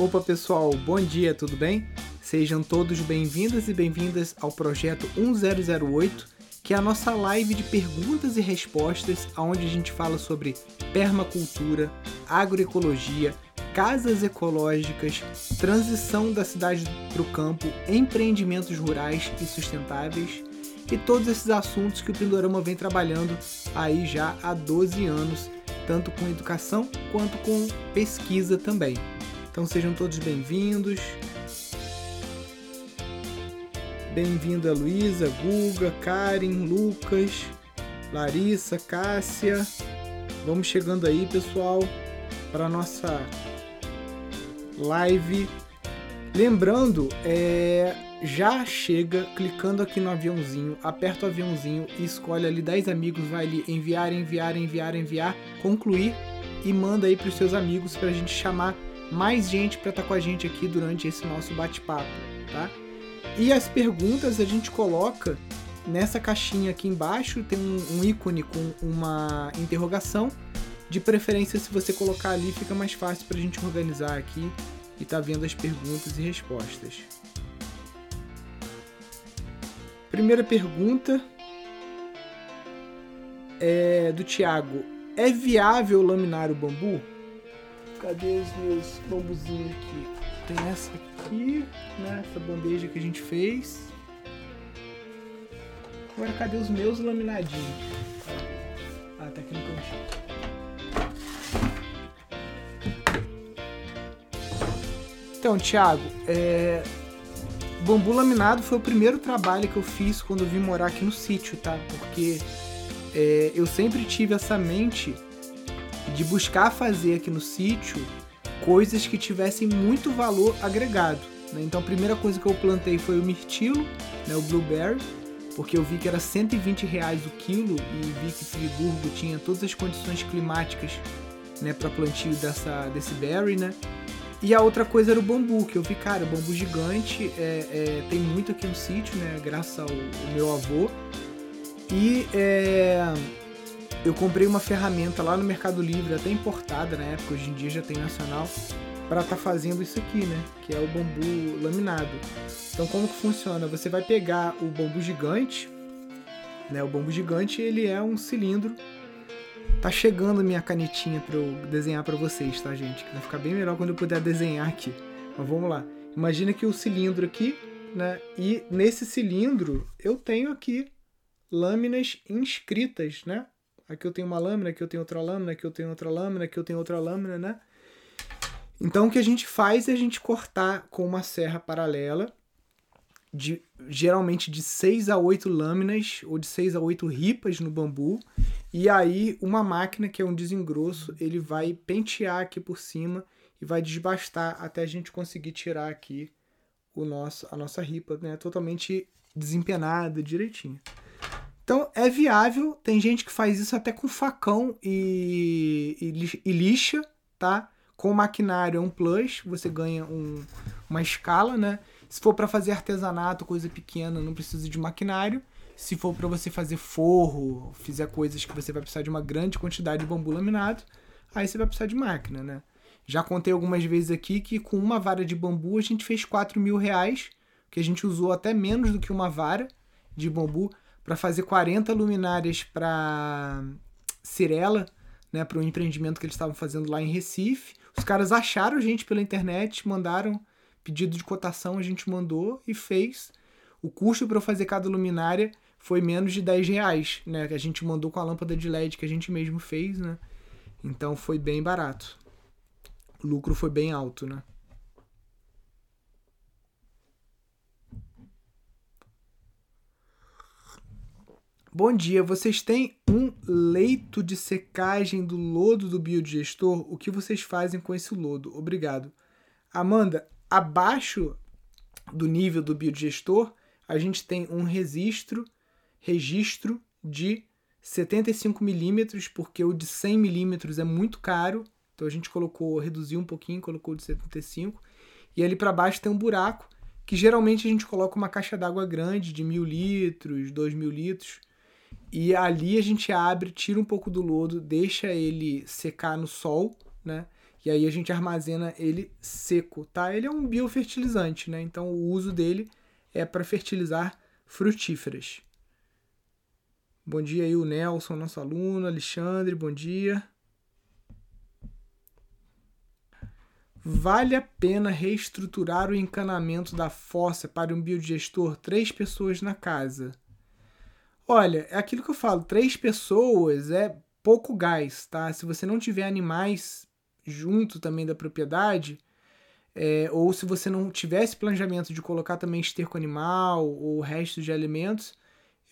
Opa pessoal, bom dia, tudo bem? Sejam todos bem-vindos e bem-vindas ao projeto 1008, que é a nossa live de perguntas e respostas, onde a gente fala sobre permacultura, agroecologia, casas ecológicas, transição da cidade para o campo, empreendimentos rurais e sustentáveis e todos esses assuntos que o Pindorama vem trabalhando aí já há 12 anos, tanto com educação quanto com pesquisa também. Então sejam todos bem-vindos. Bem-vinda Luísa, Guga, Karen, Lucas, Larissa, Cássia. Vamos chegando aí, pessoal, para nossa live. Lembrando, é, já chega clicando aqui no aviãozinho, aperta o aviãozinho e escolhe ali 10 amigos, vai ali enviar, enviar, enviar, enviar, concluir e manda aí para os seus amigos para a gente chamar mais gente para estar tá com a gente aqui durante esse nosso bate-papo, tá? E as perguntas a gente coloca nessa caixinha aqui embaixo, tem um, um ícone com uma interrogação. De preferência, se você colocar ali, fica mais fácil para a gente organizar aqui e tá vendo as perguntas e respostas. Primeira pergunta é do Tiago. É viável laminar o bambu? Cadê os meus bambuzinhos aqui? Tem essa aqui, né? Essa bandeja que a gente fez. Agora cadê os meus laminadinhos? Ah, tá aqui no cantinho. Então, Thiago, é... bambu laminado foi o primeiro trabalho que eu fiz quando eu vim morar aqui no sítio, tá? Porque é, eu sempre tive essa mente de buscar fazer aqui no sítio coisas que tivessem muito valor agregado. Né? Então a primeira coisa que eu plantei foi o mirtilo, né, o blueberry, porque eu vi que era 120 reais o quilo e vi que Friburgo tinha todas as condições climáticas né, para plantio dessa, desse berry, né? E a outra coisa era o bambu, que eu vi, cara, bambu gigante é, é, tem muito aqui no sítio, né? Graças ao, ao meu avô. E é, eu comprei uma ferramenta lá no Mercado Livre, até importada na época, hoje em dia já tem nacional, para estar tá fazendo isso aqui, né? Que é o bambu laminado. Então como que funciona? Você vai pegar o bambu gigante, né? O bambu gigante ele é um cilindro. Tá chegando minha canetinha para eu desenhar para vocês, tá, gente? Vai ficar bem melhor quando eu puder desenhar aqui. Mas vamos lá. Imagina que o cilindro aqui, né? E nesse cilindro eu tenho aqui lâminas inscritas, né? Aqui eu tenho uma lâmina, aqui eu tenho outra lâmina, aqui eu tenho outra lâmina, aqui eu tenho outra lâmina, né? Então o que a gente faz é a gente cortar com uma serra paralela, de, geralmente de 6 a 8 lâminas ou de 6 a 8 ripas no bambu, e aí uma máquina que é um desengrosso, ele vai pentear aqui por cima e vai desbastar até a gente conseguir tirar aqui o nosso, a nossa ripa, né, totalmente desempenada, direitinho. Então é viável, tem gente que faz isso até com facão e, e, lixa, tá? Com maquinário é um plus, você ganha um, uma escala, né? Se for para fazer artesanato, coisa pequena, não precisa de maquinário. Se for para você fazer forro, fizer coisas que você vai precisar de uma grande quantidade de bambu laminado, aí você vai precisar de máquina, né? Já contei algumas vezes aqui que com uma vara de bambu a gente fez 4 mil reais, que a gente usou até menos do que uma vara de bambu para fazer 40 luminárias para Cirela, né, para um empreendimento que eles estavam fazendo lá em Recife. Os caras acharam gente pela internet, mandaram pedido de cotação, a gente mandou e fez. O custo para fazer cada luminária foi menos de 10 reais, né? Que a gente mandou com a lâmpada de LED que a gente mesmo fez, né? Então foi bem barato. O lucro foi bem alto, né? Bom dia, vocês têm um leito de secagem do lodo do biodigestor? O que vocês fazem com esse lodo? Obrigado. Amanda, abaixo do nível do biodigestor, a gente tem um registro, registro de 75 milímetros, porque o de 100 milímetros é muito caro. Então a gente colocou, reduziu um pouquinho, colocou de 75. E ali para baixo tem um buraco, que geralmente a gente coloca uma caixa d'água grande, de mil litros, dois mil litros e ali a gente abre, tira um pouco do lodo, deixa ele secar no sol, né? e aí a gente armazena ele seco, tá? Ele é um biofertilizante, né? Então o uso dele é para fertilizar frutíferas. Bom dia aí o Nelson, nosso aluno, Alexandre, bom dia. Vale a pena reestruturar o encanamento da fossa para um biodigestor? Três pessoas na casa. Olha, é aquilo que eu falo, três pessoas é pouco gás, tá? Se você não tiver animais junto também da propriedade, é, ou se você não tivesse planejamento de colocar também esterco animal ou resto de alimentos,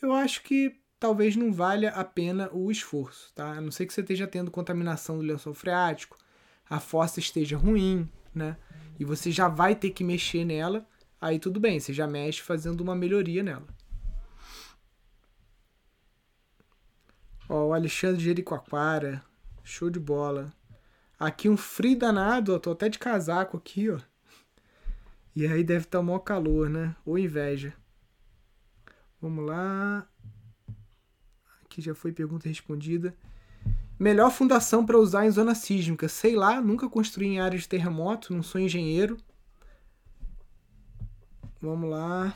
eu acho que talvez não valha a pena o esforço, tá? A não ser que você esteja tendo contaminação do lençol freático, a fossa esteja ruim, né? E você já vai ter que mexer nela, aí tudo bem, você já mexe fazendo uma melhoria nela. Ó, o Alexandre Jericoacoara, show de bola. Aqui um frio danado, ó, tô até de casaco aqui, ó. E aí deve estar tá maior calor, né? Ou inveja. Vamos lá. Aqui já foi pergunta respondida. Melhor fundação para usar em zona sísmica? Sei lá, nunca construí em área de terremoto, não sou engenheiro. Vamos lá.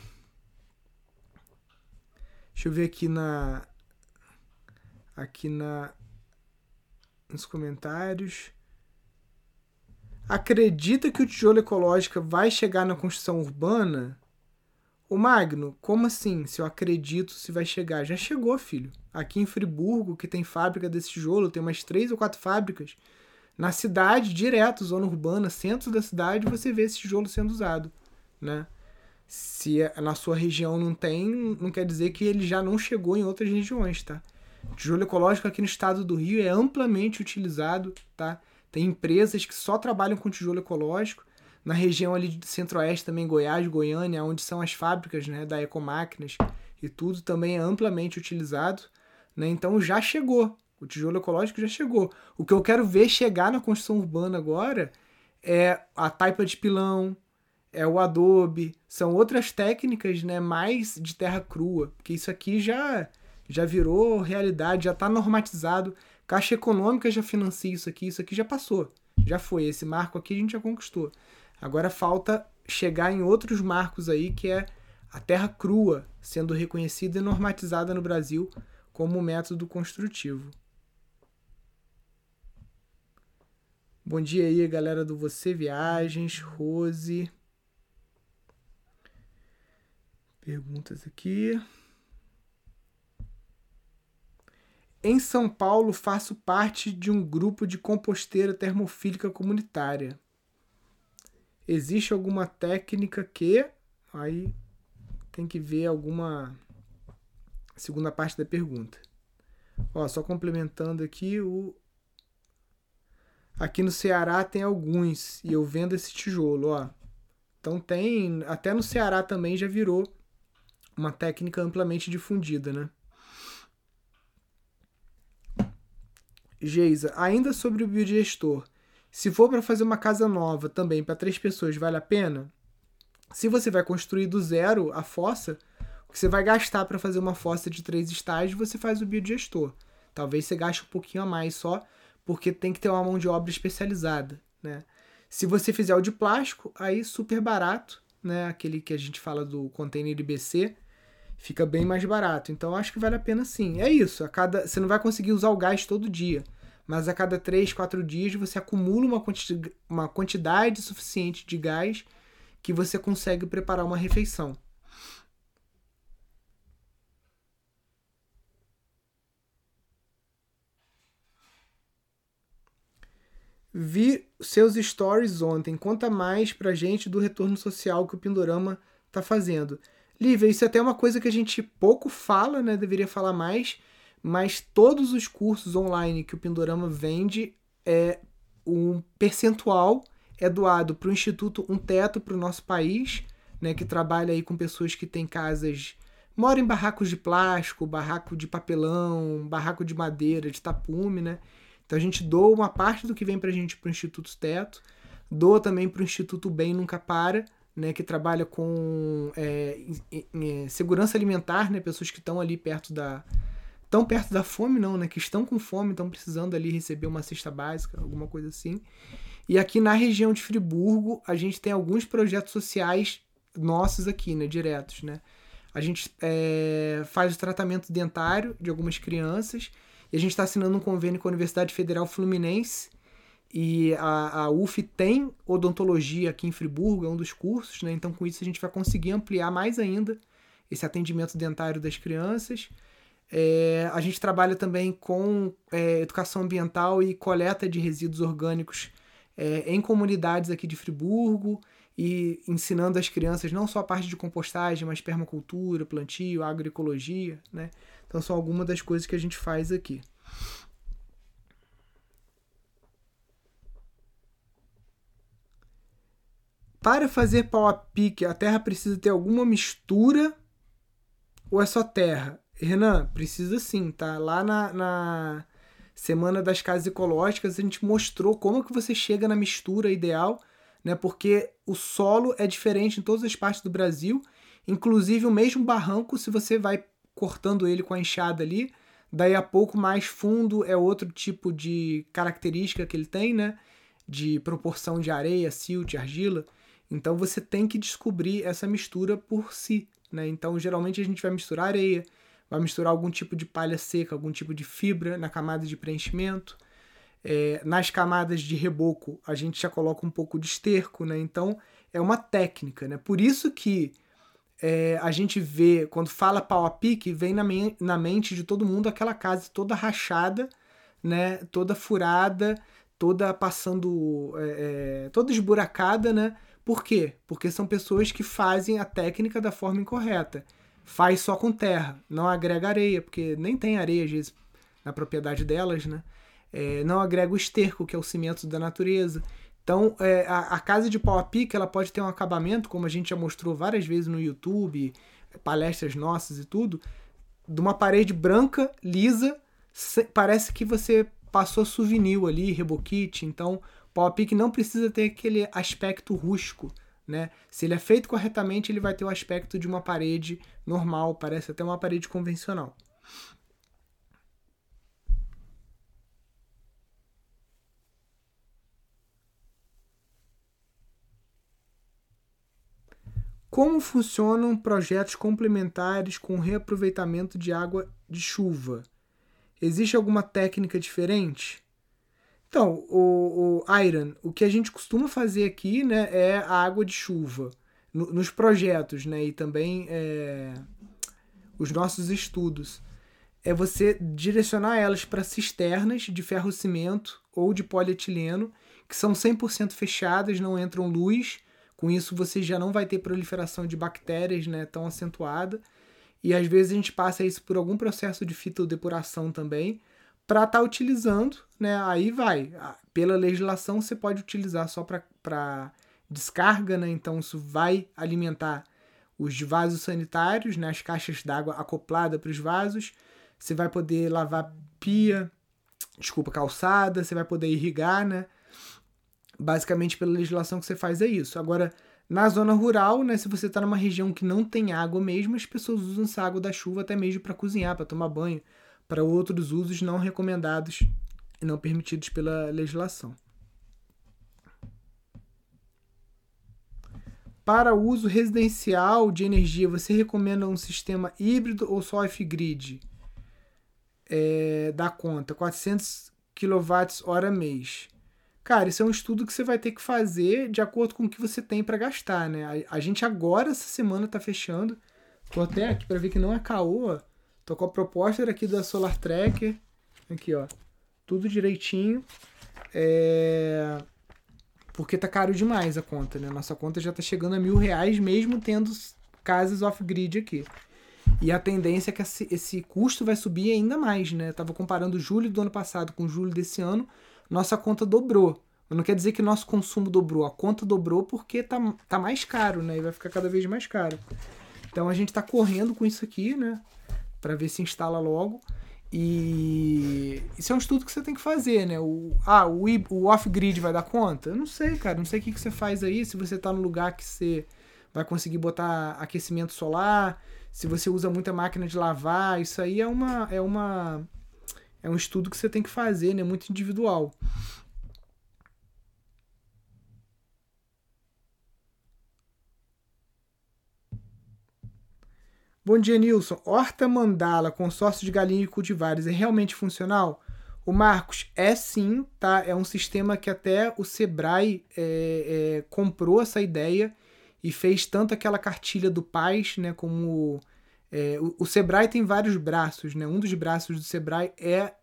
Deixa eu ver aqui na aqui na nos comentários. Acredita que o tijolo ecológico vai chegar na construção urbana? O Magno, como assim? Se eu acredito se vai chegar? Já chegou, filho. Aqui em Friburgo, que tem fábrica desse tijolo, tem umas três ou quatro fábricas. Na cidade, direto, zona urbana, centro da cidade, você vê esse tijolo sendo usado, né? Se na sua região não tem, não quer dizer que ele já não chegou em outras regiões, tá? O tijolo ecológico aqui no estado do Rio é amplamente utilizado, tá? Tem empresas que só trabalham com tijolo ecológico. Na região ali de centro-oeste também, Goiás, Goiânia, onde são as fábricas né, da Ecomáquinas e tudo, também é amplamente utilizado. Né? Então já chegou, o tijolo ecológico já chegou. O que eu quero ver chegar na construção urbana agora é a taipa de pilão, é o adobe, são outras técnicas né, mais de terra crua, porque isso aqui já, já virou realidade, já está normatizado. Caixa Econômica já financia isso aqui, isso aqui já passou. Já foi. Esse marco aqui a gente já conquistou. Agora falta chegar em outros marcos aí, que é a terra crua sendo reconhecida e normatizada no Brasil como método construtivo. Bom dia aí, galera do Você Viagens, Rose. Perguntas aqui. Em São Paulo, faço parte de um grupo de composteira termofílica comunitária. Existe alguma técnica que. Aí tem que ver alguma. Segunda parte da pergunta. Ó, só complementando aqui, o. Aqui no Ceará tem alguns e eu vendo esse tijolo, ó. Então tem. Até no Ceará também já virou uma técnica amplamente difundida, né? Geisa, ainda sobre o biodigestor. Se for para fazer uma casa nova também para três pessoas, vale a pena? Se você vai construir do zero a fossa, o que você vai gastar para fazer uma fossa de três estágios, você faz o biodigestor. Talvez você gaste um pouquinho a mais só, porque tem que ter uma mão de obra especializada, né? Se você fizer o de plástico, aí super barato, né? Aquele que a gente fala do container IBC, fica bem mais barato. Então acho que vale a pena sim. É isso, a cada você não vai conseguir usar o gás todo dia, mas a cada 3, 4 dias você acumula uma, quanti uma quantidade suficiente de gás que você consegue preparar uma refeição. Vi seus stories ontem. Conta mais pra gente do retorno social que o Pindorama tá fazendo. Lívia, isso é até uma coisa que a gente pouco fala, né? Deveria falar mais, mas todos os cursos online que o Pindorama vende, é um percentual é doado para o Instituto Um Teto para o nosso país, né? Que trabalha aí com pessoas que têm casas, moram em barracos de plástico, barraco de papelão, barraco de madeira, de tapume, né? Então a gente doa uma parte do que vem para a gente para o Instituto Teto, doa também para o Instituto Bem Nunca Para, né, que trabalha com é, em, em, segurança alimentar, né, pessoas que estão ali perto da tão perto da fome não, né, que estão com fome, estão precisando ali receber uma cesta básica, alguma coisa assim. E aqui na região de Friburgo, a gente tem alguns projetos sociais nossos aqui, né, diretos, né? A gente é, faz o tratamento dentário de algumas crianças e a gente está assinando um convênio com a Universidade Federal Fluminense e a, a UF tem odontologia aqui em Friburgo, é um dos cursos, né? Então, com isso, a gente vai conseguir ampliar mais ainda esse atendimento dentário das crianças. É, a gente trabalha também com é, educação ambiental e coleta de resíduos orgânicos é, em comunidades aqui de Friburgo e ensinando as crianças não só a parte de compostagem, mas permacultura, plantio, agroecologia, né? Então são algumas das coisas que a gente faz aqui. Para fazer pau a pique, a terra precisa ter alguma mistura ou é só terra? Renan, precisa sim, tá? Lá na, na Semana das Casas Ecológicas a gente mostrou como que você chega na mistura ideal, né? Porque o solo é diferente em todas as partes do Brasil, inclusive o mesmo barranco, se você vai cortando ele com a enxada ali, daí a pouco mais fundo é outro tipo de característica que ele tem, né? De proporção de areia, silt, argila. Então você tem que descobrir essa mistura por si. Né? Então geralmente a gente vai misturar areia, vai misturar algum tipo de palha seca, algum tipo de fibra na camada de preenchimento. É, nas camadas de reboco a gente já coloca um pouco de esterco, né? Então é uma técnica, né? Por isso que é, a gente vê, quando fala pau a pique, vem na, na mente de todo mundo aquela casa toda rachada, né? Toda furada, toda passando, é, é toda esburacada, né? Por quê? Porque são pessoas que fazem a técnica da forma incorreta. Faz só com terra, não agrega areia, porque nem tem areia às vezes na propriedade delas, né? É, não agrega o esterco, que é o cimento da natureza. Então, é, a, a, casa de pau a pique, ela pode ter um acabamento, como a gente já mostrou várias vezes no YouTube, palestras nossas e tudo, de uma parede branca, lisa, parece que você passou souvenir ali, reboquite. Então, Pop não precisa ter aquele aspecto rústico, né? Se ele é feito corretamente, ele vai ter o aspecto de uma parede normal, parece até uma parede convencional. Como funcionam projetos complementares com reaproveitamento de água de chuva? Existe alguma técnica diferente? Então, o, o Iron, o que a gente costuma fazer aqui, né, é a água de chuva no, nos projetos, né, e também é, os nossos estudos. É você direcionar elas para cisternas de ferro-cimento ou de polietileno, que são 100% fechadas, não entram luz. Com isso, você já não vai ter proliferação de bactérias né, tão acentuada. E às vezes a gente passa isso por algum processo de fitodepuração também, para estar tá utilizando, né? Aí vai. Pela legislação você pode utilizar só para descarga, né? Então isso vai alimentar os vasos sanitários, né? As caixas d'água acoplada para os vasos. Você vai poder lavar pia, desculpa, calçada, você vai poder irrigar, né? Basicamente pela legislação que você faz é isso. Agora, na zona rural, né, se você está numa região que não tem água mesmo, as pessoas usam essa água da chuva até mesmo para cozinhar, para tomar banho, para outros usos não recomendados e não permitidos pela legislação. Para uso residencial de energia, você recomenda um sistema híbrido ou só off-grid? É, dá conta, 400 kWh mês. Cara, isso é um estudo que você vai ter que fazer de acordo com o que você tem para gastar, né? A, a, gente agora, essa semana, tá fechando. Tô até aqui para ver que não é caô. Tô com a proposta aqui da Solar Tracker. Aqui, ó. Tudo direitinho. É... Porque tá caro demais a conta, né? Nossa conta já tá chegando a mil reais, mesmo tendo casas off-grid aqui. E a tendência é que esse custo vai subir ainda mais, né? Eu tava comparando julho do ano passado com julho desse ano, nossa conta dobrou. Não quer dizer que nosso consumo dobrou, a conta dobrou porque tá, tá mais caro, né? E vai ficar cada vez mais caro. Então a gente tá correndo com isso aqui, né? Para ver se instala logo. E isso é um estudo que você tem que fazer, né? O, ah, o, o off-grid vai dar conta? Eu não sei, cara. Não sei o que, que você faz aí. Se você está no lugar que você vai conseguir botar aquecimento solar, se você usa muita máquina de lavar, isso aí é uma é uma é um estudo que você tem que fazer, né? Muito individual. Bom dia, Nilson. Horta Mandala, consórcio de galinhas e cultivares, é realmente funcional? O Marcos, é sim, tá? É um sistema que até o Sebrae é, é, comprou essa ideia e fez tanto aquela cartilha do Paz, né? Como. É, o, o Sebrae tem vários braços, né? Um dos braços do Sebrae é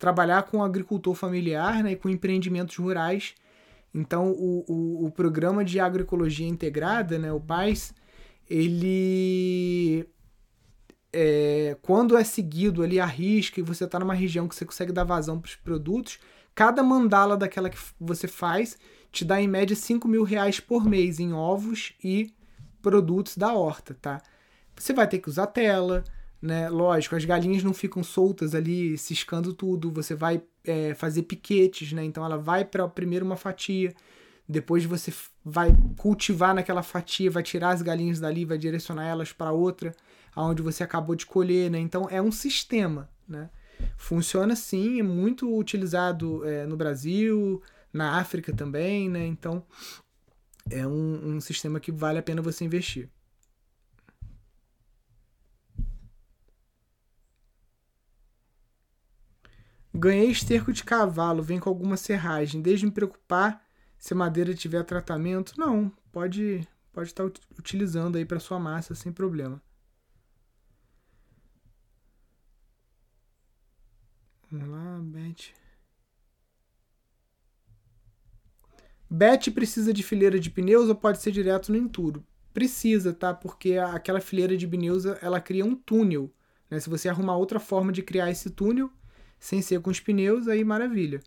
trabalhar com agricultor familiar né, e com empreendimentos rurais. Então, o, o, o programa de agroecologia integrada, né, o PAIS, ele é, quando é seguido ali a risca e você está numa região que você consegue dar vazão para os produtos, cada mandala daquela que você faz te dá em média 5 mil reais por mês em ovos e produtos da horta, tá? Você vai ter que usar tela, né? Lógico, as galinhas não ficam soltas ali ciscando tudo, você vai é, fazer piquetes, né? Então ela vai para primeiro uma fatia, depois você vai cultivar naquela fatia, vai tirar as galinhas dali, vai direcionar elas para outra, aonde você acabou de colher, né? Então é um sistema, né? Funciona sim, é muito utilizado é, no Brasil, na África também, né? Então é um, um sistema que vale a pena você investir. Ganhei esterco de cavalo, vem com alguma serragem. Desde me preocupar se a madeira tiver tratamento, não, pode pode estar utilizando aí para sua massa sem problema. Vamos lá, Beth. Beth precisa de fileira de pneus ou pode ser direto no enturo? Precisa, tá? Porque aquela fileira de pneus ela cria um túnel. Né? Se você arrumar outra forma de criar esse túnel, sem ser com os pneus, aí maravilha.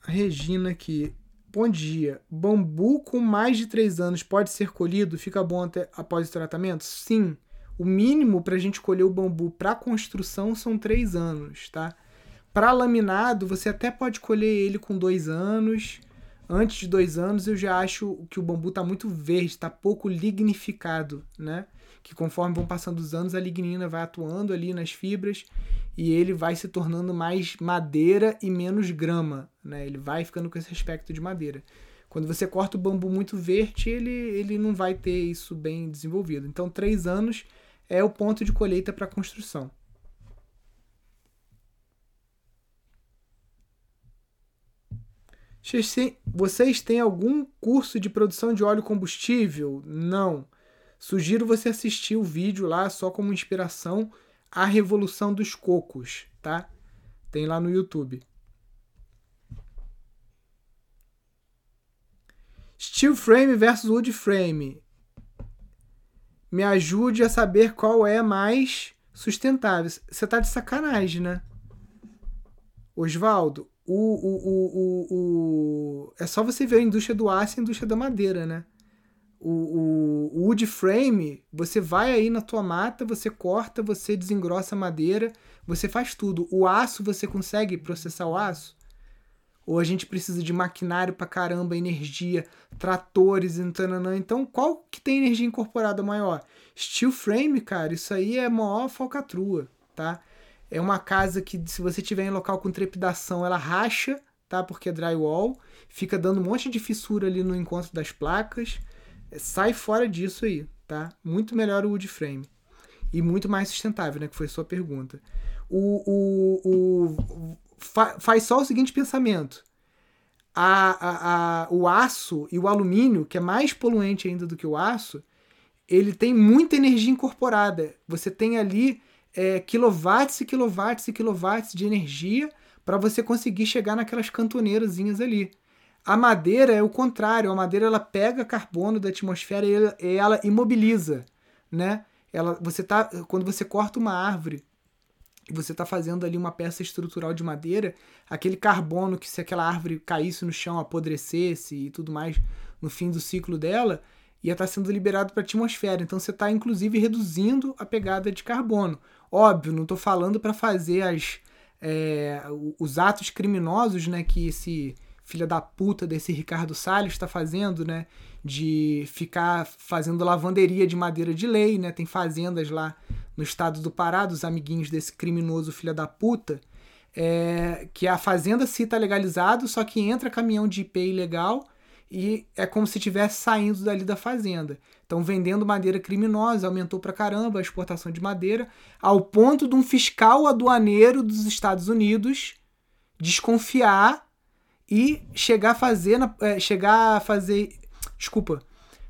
Regina aqui. Bom dia. Bambu com mais de 3 anos pode ser colhido? Fica bom até após o tratamento? Sim. O mínimo para a gente colher o bambu para construção são 3 anos, tá? Para laminado, você até pode colher ele com 2 anos. Antes de 2 anos, eu já acho que o bambu está muito verde, está pouco lignificado, né? Que conforme vão passando os anos, a lignina vai atuando ali nas fibras e ele vai se tornando mais madeira e menos grama, né? Ele vai ficando com esse aspecto de madeira. Quando você corta o bambu muito verde, ele, ele não vai ter isso bem desenvolvido. Então, três anos é o ponto de colheita para construção. Vocês têm algum curso de produção de óleo combustível? Não. Sugiro você assistir o vídeo lá só como inspiração a Revolução dos Cocos, tá? Tem lá no YouTube. Steel frame versus wood frame. Me ajude a saber qual é mais sustentável. Você tá de sacanagem, né? Osvaldo, o, o, o, o, é só você ver a indústria do aço e a indústria da madeira, né? O, o, o wood frame, você vai aí na tua mata, você corta, você desengrossa a madeira, você faz tudo. O aço, você consegue processar o aço? Ou a gente precisa de maquinário pra caramba, energia, tratores, entananã. Então, qual que tem energia incorporada maior? Steel frame, cara, isso aí é maior falcatrua, tá? É uma casa que, se você tiver em local com trepidação, ela racha, tá? Porque é drywall, fica dando um monte de fissura ali no encontro das placas sai fora disso aí, tá? Muito melhor o wood frame. E muito mais sustentável, né? Que foi sua pergunta. O, o, o, fa, faz só o seguinte pensamento. A, a, a, o aço e o alumínio, que é mais poluente ainda do que o aço, ele tem muita energia incorporada. Você tem ali é, quilowatts e quilowatts e quilowatts de energia para você conseguir chegar naquelas cantoneirazinhas ali. A madeira é o contrário, a madeira ela pega carbono da atmosfera e ela, e ela imobiliza, né? Ela, você tá, quando você corta uma árvore e você está fazendo ali uma peça estrutural de madeira, aquele carbono que se aquela árvore caísse no chão, apodrecesse e tudo mais no fim do ciclo dela, ia estar tá sendo liberado para a atmosfera. Então você está inclusive reduzindo a pegada de carbono. Óbvio, não estou falando para fazer as, é, os atos criminosos né, que esse filha da puta desse Ricardo Salles está fazendo, né? De ficar fazendo lavanderia de madeira de lei, né? Tem fazendas lá no estado do Pará, dos amiguinhos desse criminoso filha da puta. é, que a fazenda se está legalizado, só que entra caminhão de IP ilegal e é como se estivesse saindo dali da fazenda. Então, vendendo madeira criminosa, aumentou pra caramba a exportação de madeira, ao ponto de um fiscal aduaneiro dos Estados Unidos desconfiar e chegar a fazer, é, chegar a fazer, desculpa,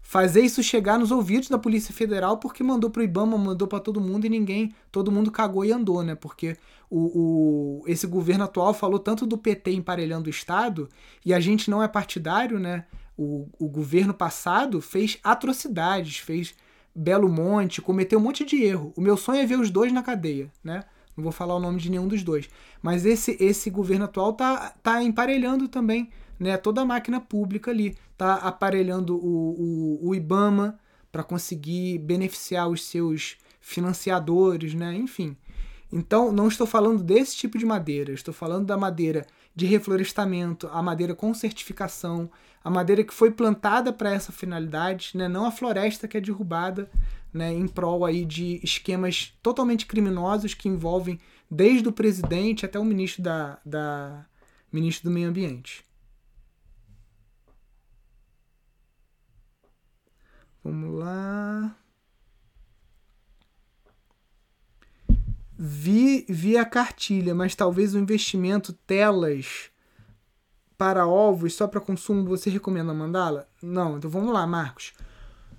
fazer isso chegar nos ouvidos da Polícia Federal porque mandou pro IBAMA, mandou para todo mundo e ninguém, todo mundo cagou e andou, né? Porque o, o, esse governo atual falou tanto do PT emparelhando o Estado e a gente não é partidário, né? O, o governo passado fez atrocidades, fez Belo Monte, cometeu um monte de erro. O meu sonho é ver os dois na cadeia, né? Não vou falar o nome de nenhum dos dois. Mas esse, esse governo atual tá, tá emparelhando também né, toda a máquina pública ali. Tá aparelhando o, o, o IBAMA para conseguir beneficiar os seus financiadores, né? Enfim. Então, não estou falando desse tipo de madeira, estou falando da madeira de reflorestamento, a madeira com certificação, a madeira que foi plantada para essa finalidade, né? não a floresta que é derrubada né? em prol aí de esquemas totalmente criminosos que envolvem desde o presidente até o ministro, da, da, ministro do Meio Ambiente. Vamos lá. Vi, vi a cartilha, mas talvez o investimento telas para ovos só para consumo você recomenda mandá-la? Não, então vamos lá, Marcos.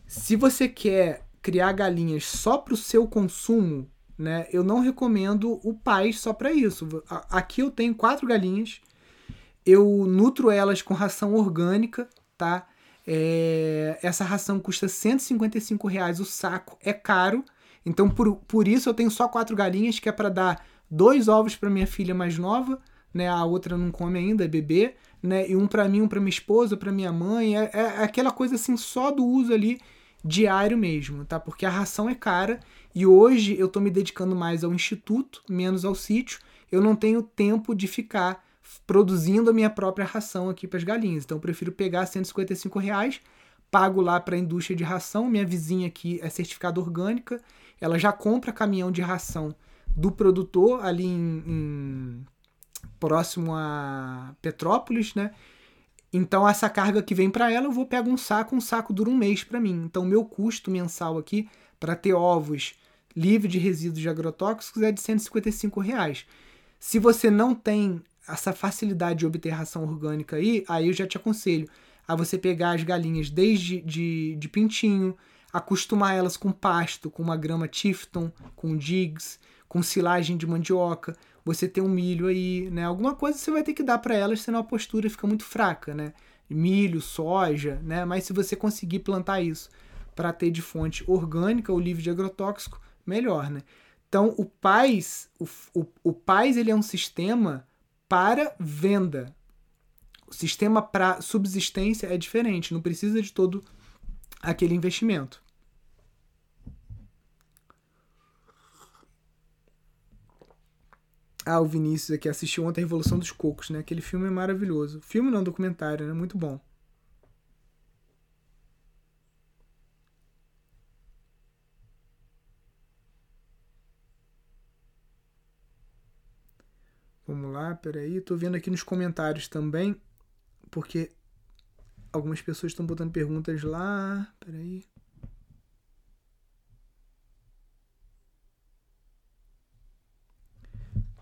Se você quer criar galinhas só para o seu consumo, né, eu não recomendo o pais só para isso. Aqui eu tenho quatro galinhas, eu nutro elas com ração orgânica, tá? É, essa ração custa 155 reais o saco, é caro, então, por, por isso, eu tenho só quatro galinhas, que é para dar dois ovos para minha filha mais nova, né? A outra não come ainda, é bebê, né? E um para mim, um para minha esposa, para minha mãe. É, é, aquela coisa assim, só do uso ali diário mesmo, tá? Porque a ração é cara e hoje eu tô me dedicando mais ao instituto, menos ao sítio. Eu não tenho tempo de ficar produzindo a minha própria ração aqui para as galinhas. Então eu prefiro pegar 155 reais, pago lá para a indústria de ração. Minha vizinha aqui é certificada orgânica ela já compra caminhão de ração do produtor ali em, em próximo a Petrópolis, né? Então essa carga que vem para ela, eu vou pegar um saco, um saco dura um mês para mim. Então meu custo mensal aqui para ter ovos livre de resíduos de agrotóxicos é de 155 reais. Se você não tem essa facilidade de obter ração orgânica aí, aí eu já te aconselho a você pegar as galinhas desde de, de pintinho, acostumar elas com pasto, com uma grama Tifton, com digs, com silagem de mandioca, você tem um milho aí, né? Alguma coisa você vai ter que dar para elas, senão a postura fica muito fraca, né? Milho, soja, né? Mas se você conseguir plantar isso para ter de fonte orgânica ou livre de agrotóxico, melhor, né? Então, o PAIS, o, o, o PAIS ele é um sistema para venda. O sistema para subsistência é diferente, não precisa de todo aquele investimento. Ah, o Vinícius aqui assistiu ontem a Revolução dos Cocos, né? Aquele filme é maravilhoso. Filme não, documentário, né? Muito bom. Vamos lá, peraí. Tô vendo aqui nos comentários também, porque Algumas pessoas estão botando perguntas lá. Peraí.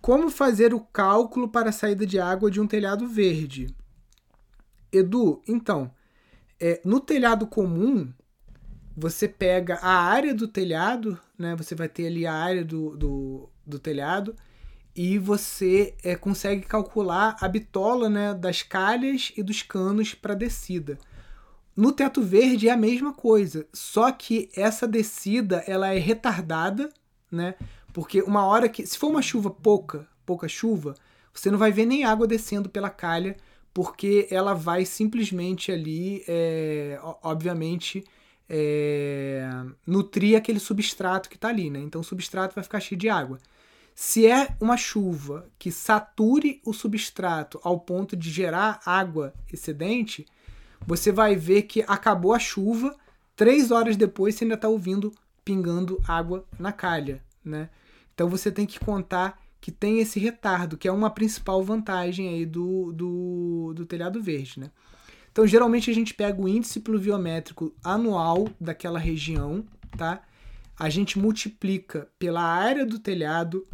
Como fazer o cálculo para a saída de água de um telhado verde? Edu, então, é, no telhado comum, você pega a área do telhado, né? Você vai ter ali a área do, do, do telhado e você é, consegue calcular a bitola né, das calhas e dos canos para descida. No teto verde é a mesma coisa, só que essa descida ela é retardada, né? Porque uma hora que, se for uma chuva pouca, pouca chuva, você não vai ver nem água descendo pela calha, porque ela vai simplesmente ali, é, obviamente, é, nutrir aquele substrato que está ali, né? Então o substrato vai ficar cheio de água. Se é uma chuva que sature o substrato ao ponto de gerar água excedente, você vai ver que acabou a chuva, três horas depois você ainda está ouvindo pingando água na calha, né? Então você tem que contar que tem esse retardo, que é uma principal vantagem aí do, do, do telhado verde, né? Então, geralmente a gente pega o índice pluviométrico anual daquela região, tá? A gente multiplica pela área do telhado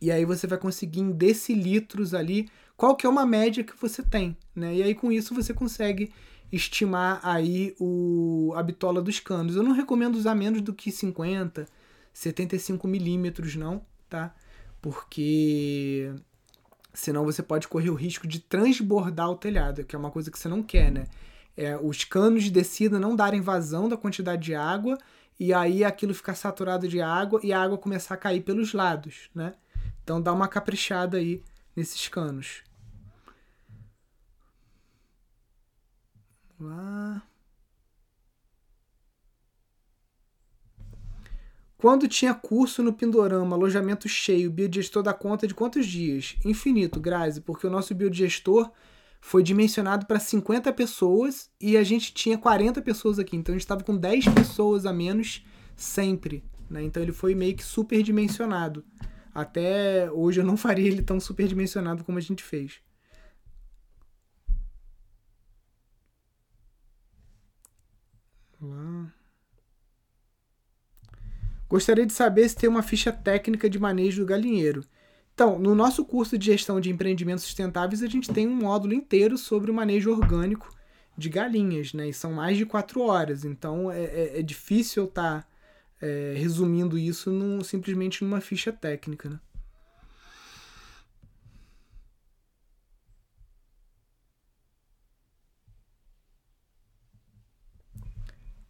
e aí você vai conseguir em decilitros ali qual que é uma média que você tem, né? E aí com isso você consegue estimar aí o, a bitola dos canos. Eu não recomendo usar menos do que 50, 75 milímetros não, tá? Porque senão você pode correr o risco de transbordar o telhado, que é uma coisa que você não quer, né? É, os canos de descida não darem vazão da quantidade de água e aí aquilo ficar saturado de água e a água começar a cair pelos lados, né? Então dá uma caprichada aí nesses canos. lá. Quando tinha curso no Pindorama, alojamento cheio, biodigestor dá conta de quantos dias? Infinito, Grazi, porque o nosso biodigestor foi dimensionado para 50 pessoas e a gente tinha 40 pessoas aqui. Então a gente estava com 10 pessoas a menos sempre. Né? Então ele foi meio que super dimensionado. Até hoje eu não faria ele tão super dimensionado como a gente fez. Lá. Gostaria de saber se tem uma ficha técnica de manejo do galinheiro. Então, no nosso curso de gestão de empreendimentos sustentáveis, a gente tem um módulo inteiro sobre o manejo orgânico de galinhas, né? E são mais de quatro horas. Então, é, é, é difícil estar tá, é, resumindo isso num, simplesmente numa ficha técnica, né?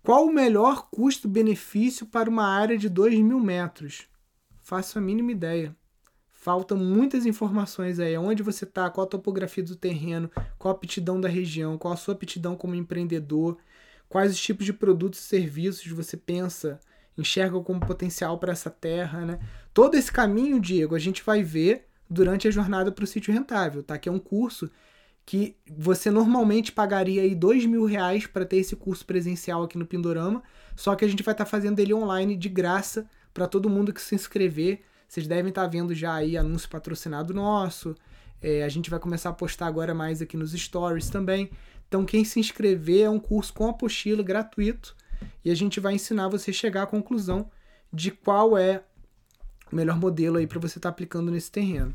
Qual o melhor custo-benefício para uma área de 2 mil metros? Faço a mínima ideia. Faltam muitas informações aí. Onde você está, qual a topografia do terreno, qual a aptidão da região, qual a sua aptidão como empreendedor, quais os tipos de produtos e serviços você pensa, enxerga como potencial para essa terra, né? Todo esse caminho, Diego, a gente vai ver durante a jornada para o sítio rentável, tá? Que é um curso que você normalmente pagaria aí dois mil reais para ter esse curso presencial aqui no Pindorama, só que a gente vai estar tá fazendo ele online de graça para todo mundo que se inscrever. Vocês devem estar tá vendo já aí anúncio patrocinado nosso. É, a gente vai começar a postar agora mais aqui nos stories também. Então, quem se inscrever é um curso com apostila gratuito e a gente vai ensinar você a chegar à conclusão de qual é o melhor modelo aí para você estar tá aplicando nesse terreno.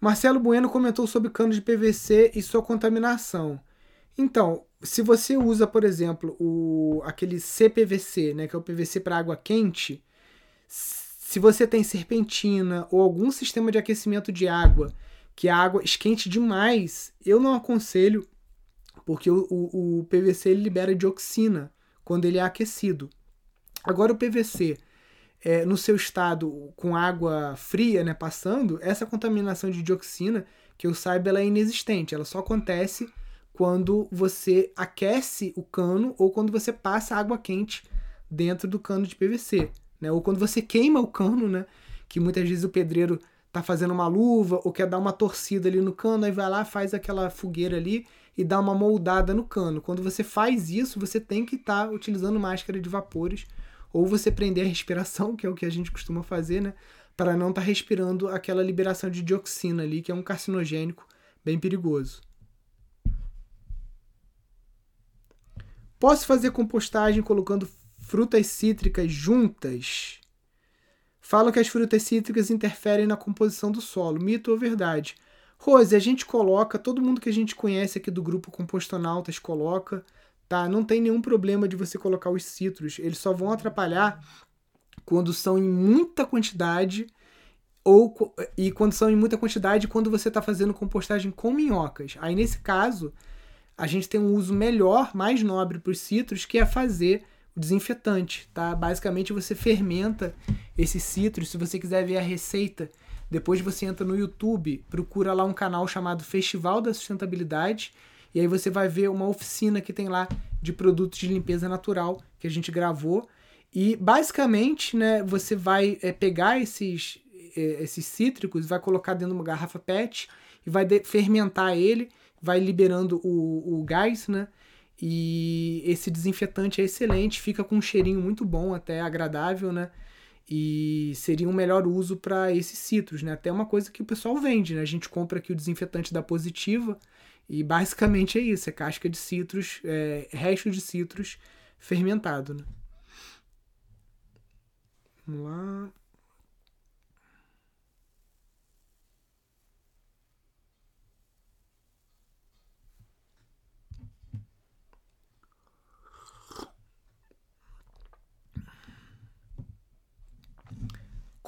Marcelo Bueno comentou sobre cano de PVC e sua contaminação. Então, se você usa, por exemplo, o, aquele CPVC, né, que é o PVC para água quente, se você tem serpentina ou algum sistema de aquecimento de água que a água esquente demais, eu não aconselho, porque o, o, o PVC libera dioxina quando ele é aquecido. Agora, o PVC é, no seu estado com água fria, né, passando, essa contaminação de dioxina, que eu saiba, ela é inexistente. Ela só acontece quando você aquece o cano ou quando você passa água quente dentro do cano de PVC, né? Ou quando você queima o cano, né? Que muitas vezes o pedreiro tá fazendo uma luva ou quer dar uma torcida ali no cano, aí vai lá, faz aquela fogueira ali e dá uma moldada no cano. Quando você faz isso, você tem que estar tá utilizando máscara de vapores ou você prender a respiração, que é o que a gente costuma fazer, né? Para não estar tá respirando aquela liberação de dioxina ali, que é um carcinogênico bem perigoso. Posso fazer compostagem colocando frutas cítricas juntas? Falam que as frutas cítricas interferem na composição do solo. Mito ou verdade? Rose, a gente coloca, todo mundo que a gente conhece aqui do grupo Compostonautas coloca tá? Não tem nenhum problema de você colocar os citros, eles só vão atrapalhar quando são em muita quantidade ou e quando são em muita quantidade quando você está fazendo compostagem com minhocas. Aí nesse caso, a gente tem um uso melhor, mais nobre para os citros, que é fazer o desinfetante, tá? Basicamente você fermenta esses citros. Se você quiser ver a receita, depois você entra no YouTube, procura lá um canal chamado Festival da Sustentabilidade e aí você vai ver uma oficina que tem lá de produtos de limpeza natural que a gente gravou. E basicamente, né, você vai é, pegar esses, é, esses cítricos, vai colocar dentro de uma garrafa PET e vai fermentar ele, vai liberando o, o gás, né? E esse desinfetante é excelente, fica com um cheirinho muito bom, até agradável, né? E seria um melhor uso para esses citros, né? Até uma coisa que o pessoal vende, né? A gente compra aqui o desinfetante da Positiva e basicamente é isso, é casca de citros, é, resto de citros fermentado, né? Vamos lá.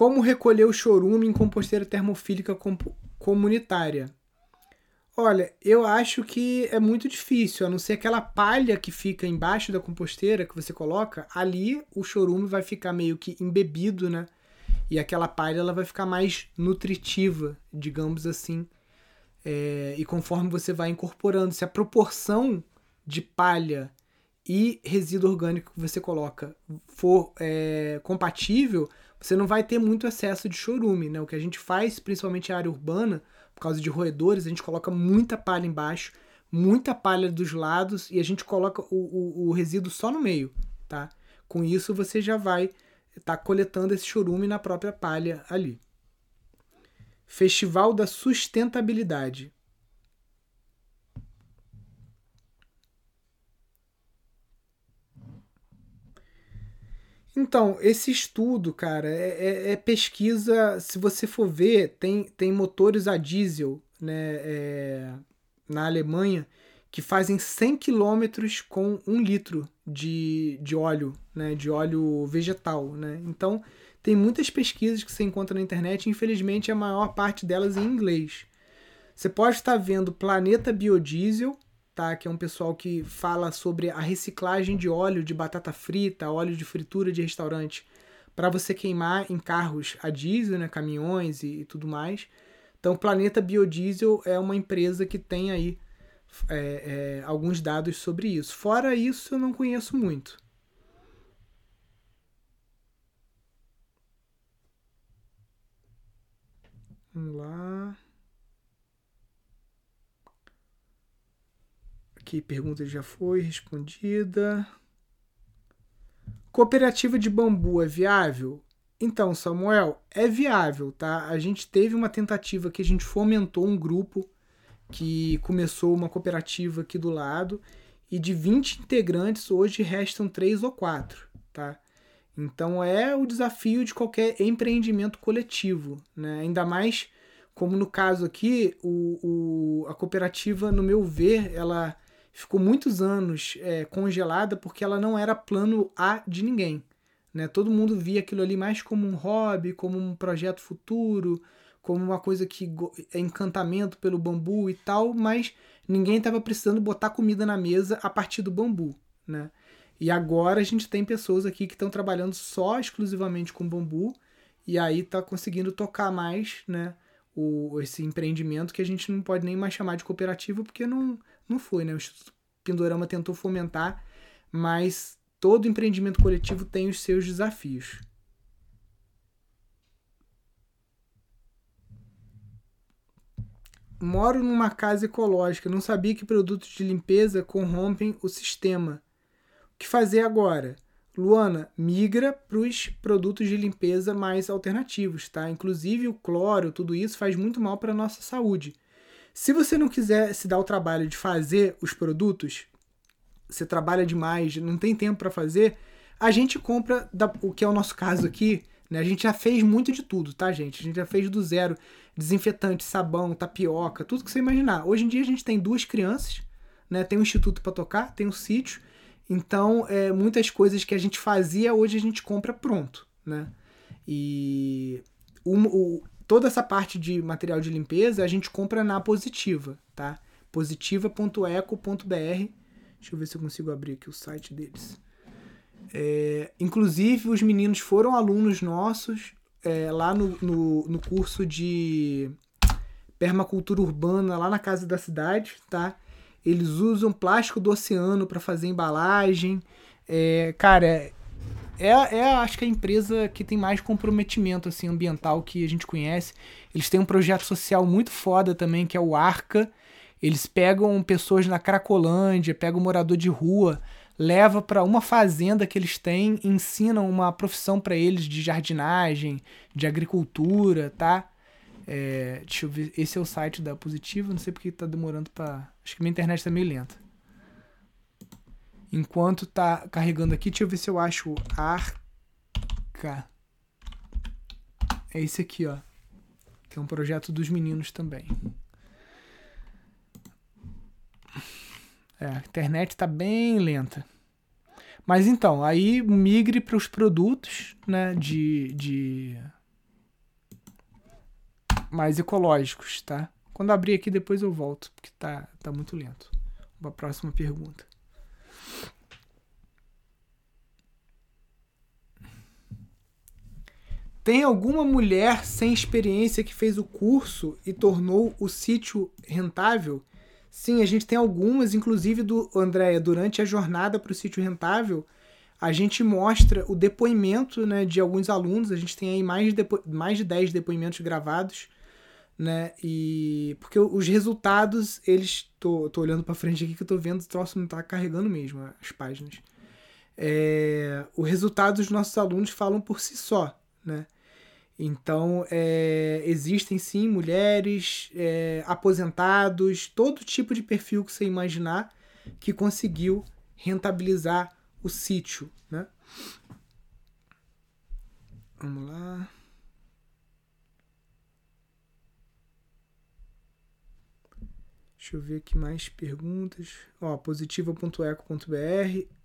Como recolher o chorume em composteira termofílica comunitária? Olha, eu acho que é muito difícil, a não ser aquela palha que fica embaixo da composteira que você coloca, ali o chorume vai ficar meio que embebido, né? E aquela palha ela vai ficar mais nutritiva, digamos assim. É, e conforme você vai incorporando, se a proporção de palha e resíduo orgânico que você coloca for é, compatível, você não vai ter muito excesso de chorume, né? O que a gente faz, principalmente em área urbana, por causa de roedores, a gente coloca muita palha embaixo, muita palha dos lados e a gente coloca o, o, o resíduo só no meio, tá? Com isso você já vai estar tá coletando esse chorume na própria palha ali. Festival da Sustentabilidade. Então, esse estudo, cara, é, é, é, pesquisa. Se você for ver, tem, tem motores a diesel né, é, na Alemanha que fazem 100 km com um litro de, de óleo, né, de óleo vegetal. Né? Então, tem muitas pesquisas que você encontra na internet, infelizmente a maior parte delas em inglês. Você pode estar vendo Planeta Biodiesel, tá? Que é um pessoal que fala sobre a reciclagem de óleo de batata frita, óleo de fritura de restaurante, para você queimar em carros a diesel, né? Caminhões e, e tudo mais. Então, Planeta Biodiesel é uma empresa que tem aí é, é, alguns dados sobre isso. Fora isso, eu não conheço muito. Vamos lá. Pergunta já foi respondida. Cooperativa de bambu é viável? Então, Samuel, é viável, tá? A gente teve uma tentativa que a gente fomentou um grupo que começou uma cooperativa aqui do lado e de 20 integrantes hoje restam 3 ou 4, tá? Então é o desafio de qualquer empreendimento coletivo, né? Ainda mais como no caso aqui, o, o, a cooperativa, no meu ver, ela ficou muitos anos é, congelada porque ela não era plano A de ninguém. Né? Todo mundo via aquilo ali mais como um hobby, como um projeto futuro, como uma coisa que é encantamento pelo bambu e tal, mas ninguém estava precisando botar comida na mesa a partir do bambu. Né? E agora a gente tem pessoas aqui que estão trabalhando só exclusivamente com bambu e aí está conseguindo tocar mais né, o, esse empreendimento que a gente não pode nem mais chamar de cooperativa porque não, não foi, né? O Instituto Pindorama tentou fomentar, mas todo empreendimento coletivo tem os seus desafios. Moro numa casa ecológica, não sabia que produtos de limpeza corrompem o sistema. O que fazer agora? Luana, migra para os produtos de limpeza mais alternativos, tá? Inclusive o cloro, tudo isso faz muito mal para a nossa saúde. Se você não quiser se dar o trabalho de fazer os produtos, você trabalha demais, não tem tempo para fazer, a gente compra da, o que é o nosso caso aqui, né? A gente já fez muito de tudo, tá, gente? A gente já fez do zero desinfetante, sabão, tapioca, tudo que você imaginar. Hoje em dia a gente tem duas crianças, né? Tem um instituto para tocar, tem um sítio. Então, é, muitas coisas que a gente fazia, hoje a gente compra pronto, né? E o, o, toda essa parte de material de limpeza a gente compra na Positiva, tá? positiva.eco.br. Deixa eu ver se eu consigo abrir aqui o site deles. É, inclusive, os meninos foram alunos nossos é, lá no, no, no, curso de permacultura urbana, lá na Casa da Cidade, tá? Eles usam plástico do oceano para fazer embalagem. É, cara, é, é, acho que a empresa que tem mais comprometimento assim ambiental que a gente conhece. Eles têm um projeto social muito foda também, que é o Arca. Eles pegam pessoas na Cracolândia, pegam morador de rua, leva para uma fazenda que eles têm, ensinam uma profissão para eles de jardinagem, de agricultura, tá? É, deixa eu ver, esse é o site da Positiva, não sei porque tá demorando para, acho que minha internet tá meio lenta. Enquanto tá carregando aqui, deixa eu ver se eu acho Arca. É esse aqui, ó. Que é um projeto dos meninos também. É, a internet está bem lenta. Mas então, aí migre para os produtos né, de, de mais ecológicos, tá? Quando abrir aqui depois eu volto, porque tá, tá muito lento. Uma próxima pergunta. Tem alguma mulher sem experiência que fez o curso e tornou o sítio rentável? Sim, a gente tem algumas, inclusive do Andréia, durante a jornada para o sítio rentável, a gente mostra o depoimento né, de alguns alunos, a gente tem aí mais de, mais de 10 depoimentos gravados, né? E porque os resultados, eles tô, tô olhando para frente aqui que eu tô vendo o troço não tá carregando mesmo as páginas. É, o resultado dos nossos alunos falam por si só, né? Então, é, existem sim mulheres, é, aposentados, todo tipo de perfil que você imaginar que conseguiu rentabilizar o sítio. Né? Vamos lá. Deixa eu ver aqui mais perguntas. Ó, positiva.eco.br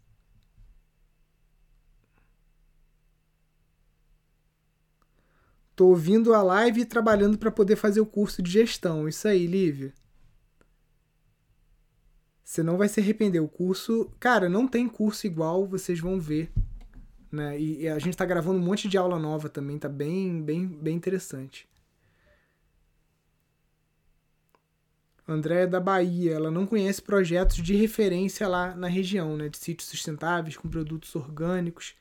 Tô ouvindo a live e trabalhando para poder fazer o curso de gestão. Isso aí, Lívia. Você não vai se arrepender. O curso, cara, não tem curso igual, vocês vão ver. Né? E, e a gente tá gravando um monte de aula nova também, tá bem, bem, bem interessante. André é da Bahia, ela não conhece projetos de referência lá na região, né, de sítios sustentáveis com produtos orgânicos.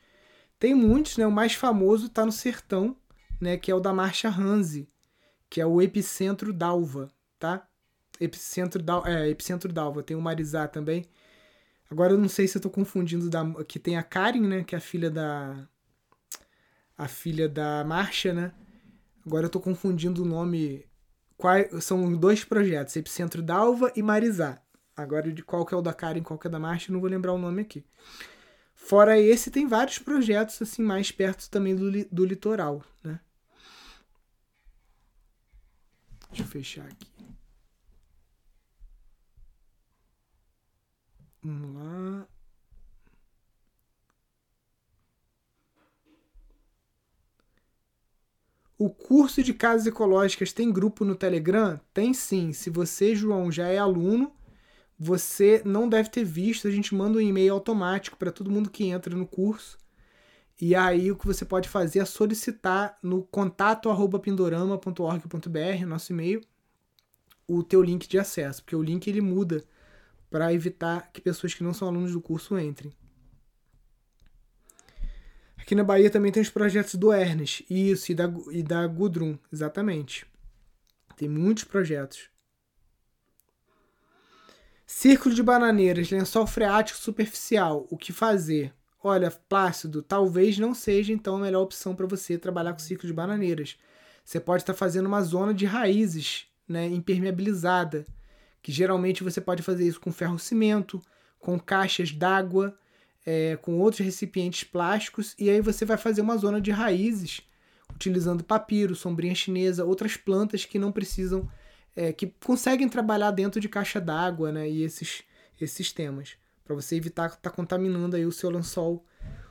Tem muitos, né? O mais famoso está no sertão, né, que é o da Marcha Hanse, que é o epicentro d'Alva, tá? Epicentro da, é, epicentro d'Alva, tem o Marizá também. Agora eu não sei se eu tô confundindo da que tem a Karen, né, que é a filha da a filha da Marcha, né? Agora eu tô confundindo o nome qual, são dois projetos, Epicentro d'Alva e Marizá. Agora de qual que é o da Karen, qual que é da Marcha, não vou lembrar o nome aqui. Fora esse, tem vários projetos assim mais perto também do, do litoral, né? Deixa eu fechar aqui. Vamos lá. O curso de casas ecológicas tem grupo no Telegram? Tem sim. Se você, João, já é aluno, você não deve ter visto. A gente manda um e-mail automático para todo mundo que entra no curso. E aí o que você pode fazer é solicitar no contato@pindorama.org.br, nosso e-mail, o teu link de acesso, porque o link ele muda para evitar que pessoas que não são alunos do curso entrem. Aqui na Bahia também tem os projetos do Ernest, isso, e da, e da Gudrun, exatamente. Tem muitos projetos. Círculo de bananeiras, lençol freático superficial, o que fazer? Olha, Plácido, talvez não seja então a melhor opção para você trabalhar com ciclo de bananeiras. Você pode estar tá fazendo uma zona de raízes, né, impermeabilizada, que geralmente você pode fazer isso com ferro cimento, com caixas d'água, é, com outros recipientes plásticos, e aí você vai fazer uma zona de raízes utilizando papiro, sombrinha chinesa, outras plantas que não precisam, é, que conseguem trabalhar dentro de caixa d'água, né, e esses, esses sistemas para você evitar estar tá contaminando aí o seu lençol,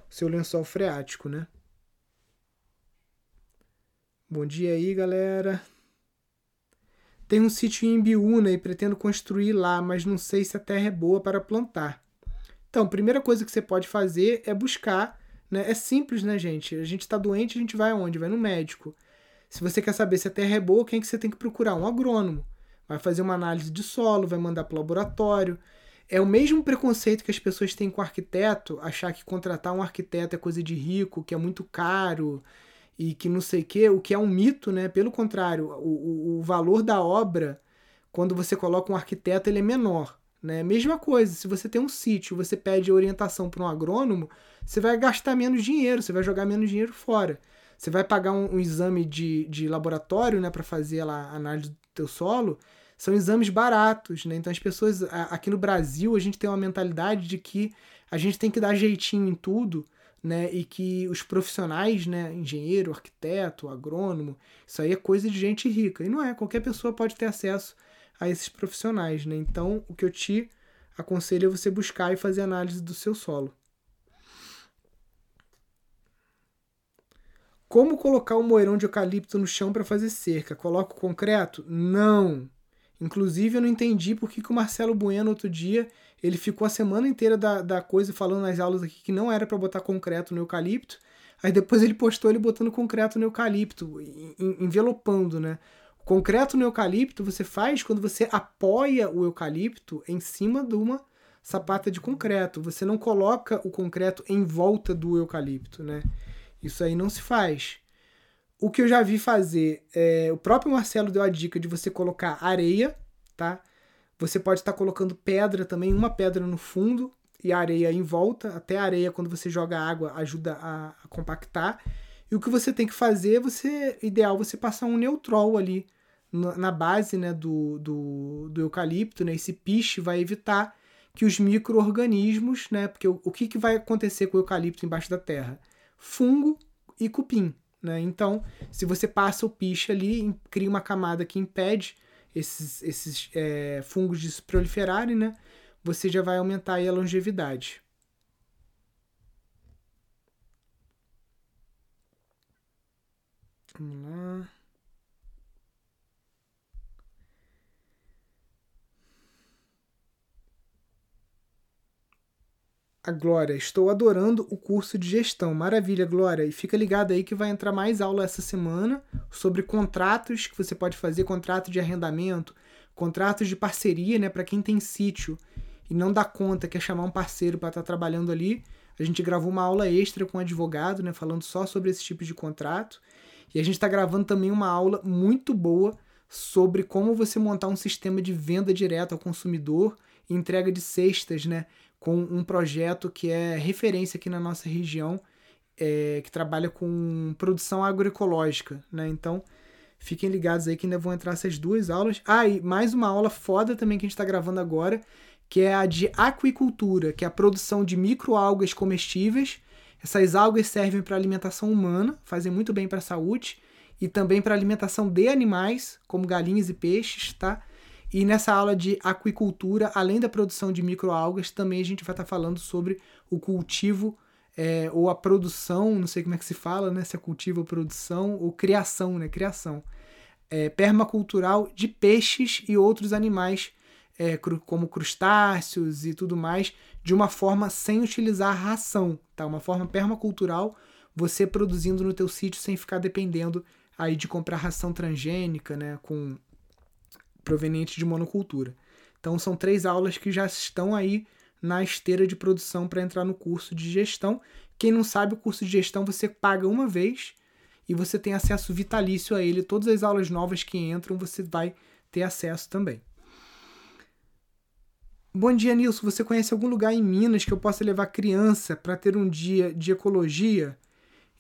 o seu lençol freático, né? Bom dia aí, galera. Tem um sítio em Biúna e pretendo construir lá, mas não sei se a terra é boa para plantar. Então, a primeira coisa que você pode fazer é buscar, né? É simples, né, gente? A gente está doente, a gente vai aonde? Vai no médico. Se você quer saber se a terra é boa, quem é que você tem que procurar? Um agrônomo. Vai fazer uma análise de solo, vai mandar para o laboratório, é o mesmo preconceito que as pessoas têm com o arquiteto, achar que contratar um arquiteto é coisa de rico, que é muito caro e que não sei o quê, o que é um mito, né? Pelo contrário, o, o valor da obra, quando você coloca um arquiteto, ele é menor. Né? Mesma coisa, se você tem um sítio, você pede orientação para um agrônomo, você vai gastar menos dinheiro, você vai jogar menos dinheiro fora. Você vai pagar um, um exame de, de laboratório né, para fazer lá a análise do teu solo, são exames baratos, né? Então as pessoas aqui no Brasil a gente tem uma mentalidade de que a gente tem que dar jeitinho em tudo, né? E que os profissionais, né, engenheiro, arquiteto, agrônomo, isso aí é coisa de gente rica. E não é, qualquer pessoa pode ter acesso a esses profissionais, né? Então, o que eu te aconselho é você buscar e fazer análise do seu solo. Como colocar um moirão de eucalipto no chão para fazer cerca? Coloco concreto? Não. Inclusive, eu não entendi por que, que o Marcelo Bueno, outro dia, ele ficou a semana inteira da, da coisa falando nas aulas aqui que não era para botar concreto no eucalipto. Aí depois ele postou ele botando concreto no eucalipto, envelopando, né? Concreto no eucalipto você faz quando você apoia o eucalipto em cima de uma sapata de concreto. Você não coloca o concreto em volta do eucalipto, né? Isso aí não se faz. O que eu já vi fazer, é, o próprio Marcelo deu a dica de você colocar areia, tá? Você pode estar colocando pedra também, uma pedra no fundo e areia em volta. Até a areia, quando você joga água, ajuda a, a compactar. E o que você tem que fazer, você ideal você passar um neutrol ali na base né, do, do, do eucalipto, né, esse piche vai evitar que os micro-organismos, né, porque o, o que, que vai acontecer com o eucalipto embaixo da terra? Fungo e cupim. Né? Então, se você passa o piche ali, cria uma camada que impede esses, esses é, fungos de se proliferarem, né? você já vai aumentar a longevidade. Vamos lá. A Glória, estou adorando o curso de gestão. Maravilha, Glória. E fica ligado aí que vai entrar mais aula essa semana sobre contratos que você pode fazer, contrato de arrendamento, contratos de parceria, né, para quem tem sítio e não dá conta, quer chamar um parceiro para estar tá trabalhando ali. A gente gravou uma aula extra com um advogado, né, falando só sobre esse tipo de contrato. E a gente está gravando também uma aula muito boa sobre como você montar um sistema de venda direta ao consumidor e entrega de cestas, né? Com um projeto que é referência aqui na nossa região, é, que trabalha com produção agroecológica, né? Então, fiquem ligados aí que ainda vão entrar essas duas aulas. Ah, e mais uma aula foda também que a gente está gravando agora, que é a de aquicultura, que é a produção de microalgas comestíveis. Essas algas servem para alimentação humana, fazem muito bem para a saúde e também para alimentação de animais, como galinhas e peixes, tá? E nessa aula de aquicultura, além da produção de microalgas, também a gente vai estar tá falando sobre o cultivo é, ou a produção, não sei como é que se fala, né? Se é cultivo ou produção, ou criação, né? Criação. É, permacultural de peixes e outros animais, é, como crustáceos e tudo mais, de uma forma sem utilizar ração, tá? Uma forma permacultural, você produzindo no teu sítio sem ficar dependendo aí de comprar ração transgênica, né? Com proveniente de monocultura. Então são três aulas que já estão aí na esteira de produção para entrar no curso de gestão. Quem não sabe, o curso de gestão você paga uma vez e você tem acesso vitalício a ele. Todas as aulas novas que entram você vai ter acesso também. Bom dia, Nilson. Você conhece algum lugar em Minas que eu possa levar criança para ter um dia de ecologia?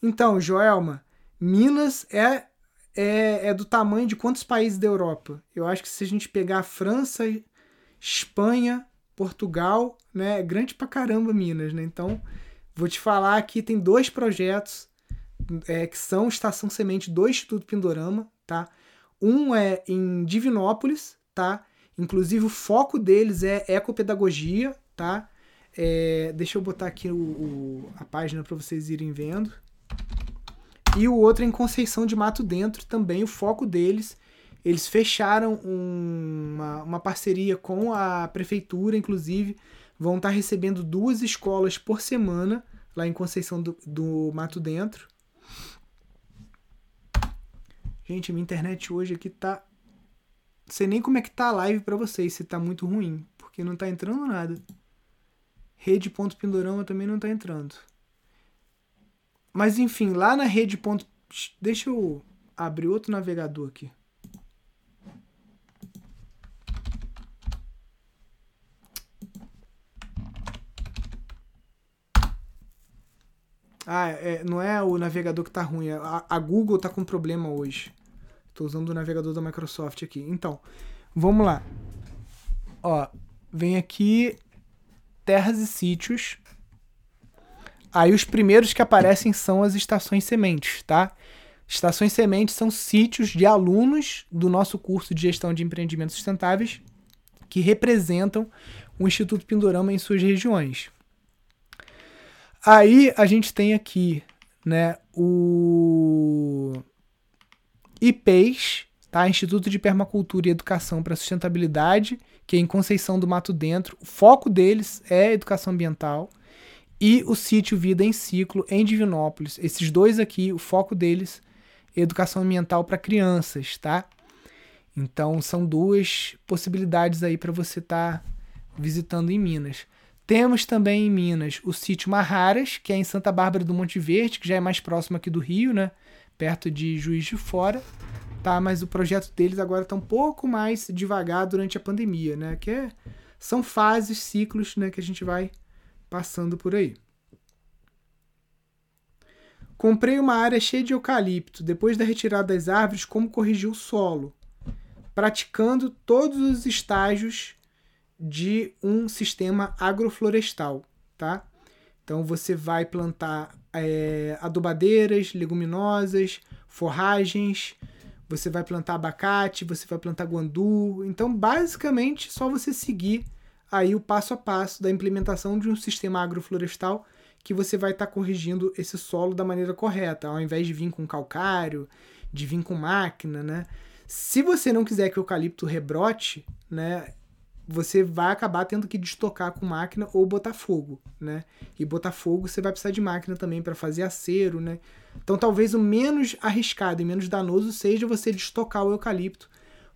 Então, Joelma, Minas é é, é do tamanho de quantos países da Europa? Eu acho que se a gente pegar França, Espanha, Portugal, né, é grande pra caramba Minas, né? Então, vou te falar que tem dois projetos é, que são Estação Semente do Instituto Pindorama, tá? Um é em Divinópolis, tá? Inclusive o foco deles é ecopedagogia, tá? É, deixa eu botar aqui o, o a página para vocês irem vendo. E o outro é em Conceição de Mato Dentro, também o foco deles. Eles fecharam um, uma, uma parceria com a prefeitura, inclusive, vão estar recebendo duas escolas por semana lá em Conceição do, do Mato Dentro. Gente, minha internet hoje aqui tá. Não sei nem como é que tá a live para vocês, se tá muito ruim, porque não tá entrando nada. Rede.pindorama também não tá entrando. Mas enfim, lá na rede. Ponto... Deixa eu abrir outro navegador aqui. Ah, é, não é o navegador que tá ruim. É a, a Google tá com problema hoje. Estou usando o navegador da Microsoft aqui. Então, vamos lá. Ó, vem aqui terras e sítios. Aí os primeiros que aparecem são as estações sementes, tá? Estações sementes são sítios de alunos do nosso curso de gestão de empreendimentos sustentáveis que representam o Instituto Pindorama em suas regiões. Aí a gente tem aqui, né, o IPES, tá? Instituto de Permacultura e Educação para Sustentabilidade, que é em Conceição do Mato Dentro. O foco deles é educação ambiental. E o sítio Vida em Ciclo, em Divinópolis. Esses dois aqui, o foco deles é educação ambiental para crianças, tá? Então são duas possibilidades aí para você estar tá visitando em Minas. Temos também em Minas o sítio Marraras, que é em Santa Bárbara do Monte Verde, que já é mais próximo aqui do Rio, né? Perto de Juiz de Fora. Tá, mas o projeto deles agora está um pouco mais devagar durante a pandemia, né? Que é, são fases, ciclos, né, que a gente vai passando por aí. Comprei uma área cheia de eucalipto. Depois da retirada das árvores, como corrigir o solo? Praticando todos os estágios de um sistema agroflorestal, tá? Então você vai plantar é, adubadeiras, leguminosas, forragens, você vai plantar abacate, você vai plantar guandu. Então, basicamente, só você seguir aí o passo a passo da implementação de um sistema agroflorestal que você vai estar tá corrigindo esse solo da maneira correta, ao invés de vir com calcário, de vir com máquina, né? Se você não quiser que o eucalipto rebrote, né, você vai acabar tendo que destocar com máquina ou botar fogo, né? E botar fogo você vai precisar de máquina também para fazer acero, né? Então talvez o menos arriscado e menos danoso seja você destocar o eucalipto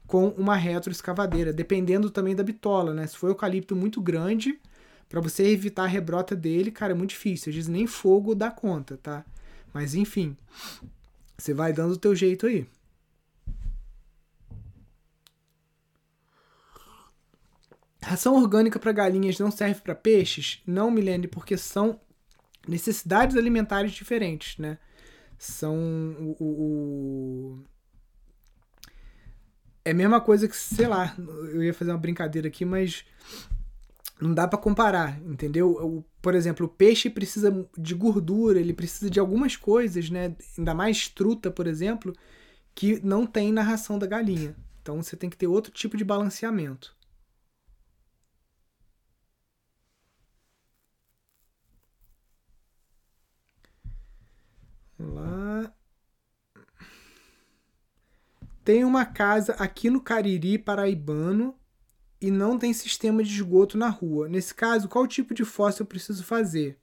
com uma retroescavadeira, dependendo também da bitola, né? Se for eucalipto muito grande, para você evitar a rebrota dele, cara, é muito difícil. Às vezes nem fogo dá conta, tá? Mas enfim, você vai dando o teu jeito aí. Ração orgânica para galinhas não serve para peixes? Não, Milene, porque são necessidades alimentares diferentes, né? São o, o, o, É a mesma coisa que, sei lá, eu ia fazer uma brincadeira aqui, mas não dá para comparar, entendeu? O, por exemplo, o peixe precisa de gordura, ele precisa de algumas coisas, né? Ainda mais truta, por exemplo, que não tem na ração da galinha. Então você tem que ter outro tipo de balanceamento. lá. Tem uma casa aqui no Cariri Paraibano e não tem sistema de esgoto na rua. Nesse caso, qual tipo de fossa eu preciso fazer?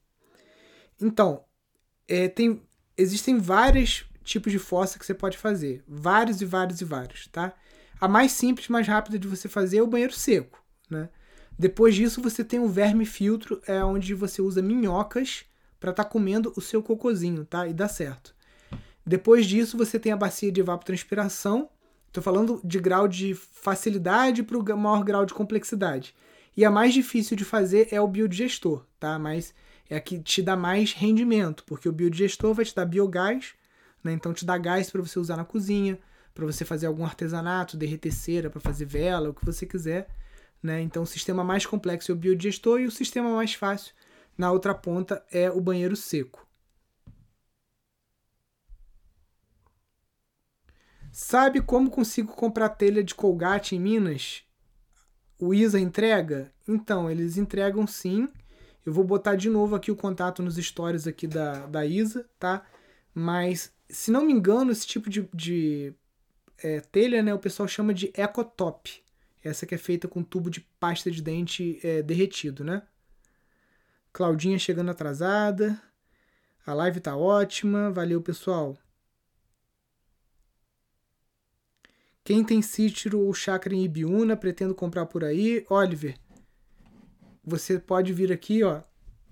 Então, é, tem, existem vários tipos de fossa que você pode fazer. Vários e vários e vários, tá? A mais simples, mais rápida de você fazer é o banheiro seco, né? Depois disso, você tem o verme filtro, é onde você usa minhocas para estar tá comendo o seu cocozinho, tá? E dá certo. Depois disso, você tem a bacia de evapotranspiração. Estou falando de grau de facilidade para o maior grau de complexidade. E a mais difícil de fazer é o biodigestor, tá? Mas é a que te dá mais rendimento, porque o biodigestor vai te dar biogás, né? Então te dá gás para você usar na cozinha, para você fazer algum artesanato, derreter cera, para fazer vela, o que você quiser, né? Então o sistema mais complexo é o biodigestor e o sistema mais fácil na outra ponta é o banheiro seco. Sabe como consigo comprar telha de Colgate em Minas? O Isa entrega? Então, eles entregam sim. Eu vou botar de novo aqui o contato nos stories aqui da, da Isa, tá? Mas, se não me engano, esse tipo de, de é, telha, né, o pessoal chama de Ecotop. Essa que é feita com tubo de pasta de dente é, derretido, né? Claudinha chegando atrasada. A live tá ótima. Valeu, pessoal. Quem tem sítio ou chácara em Ibiúna, pretendo comprar por aí. Oliver, você pode vir aqui, ó.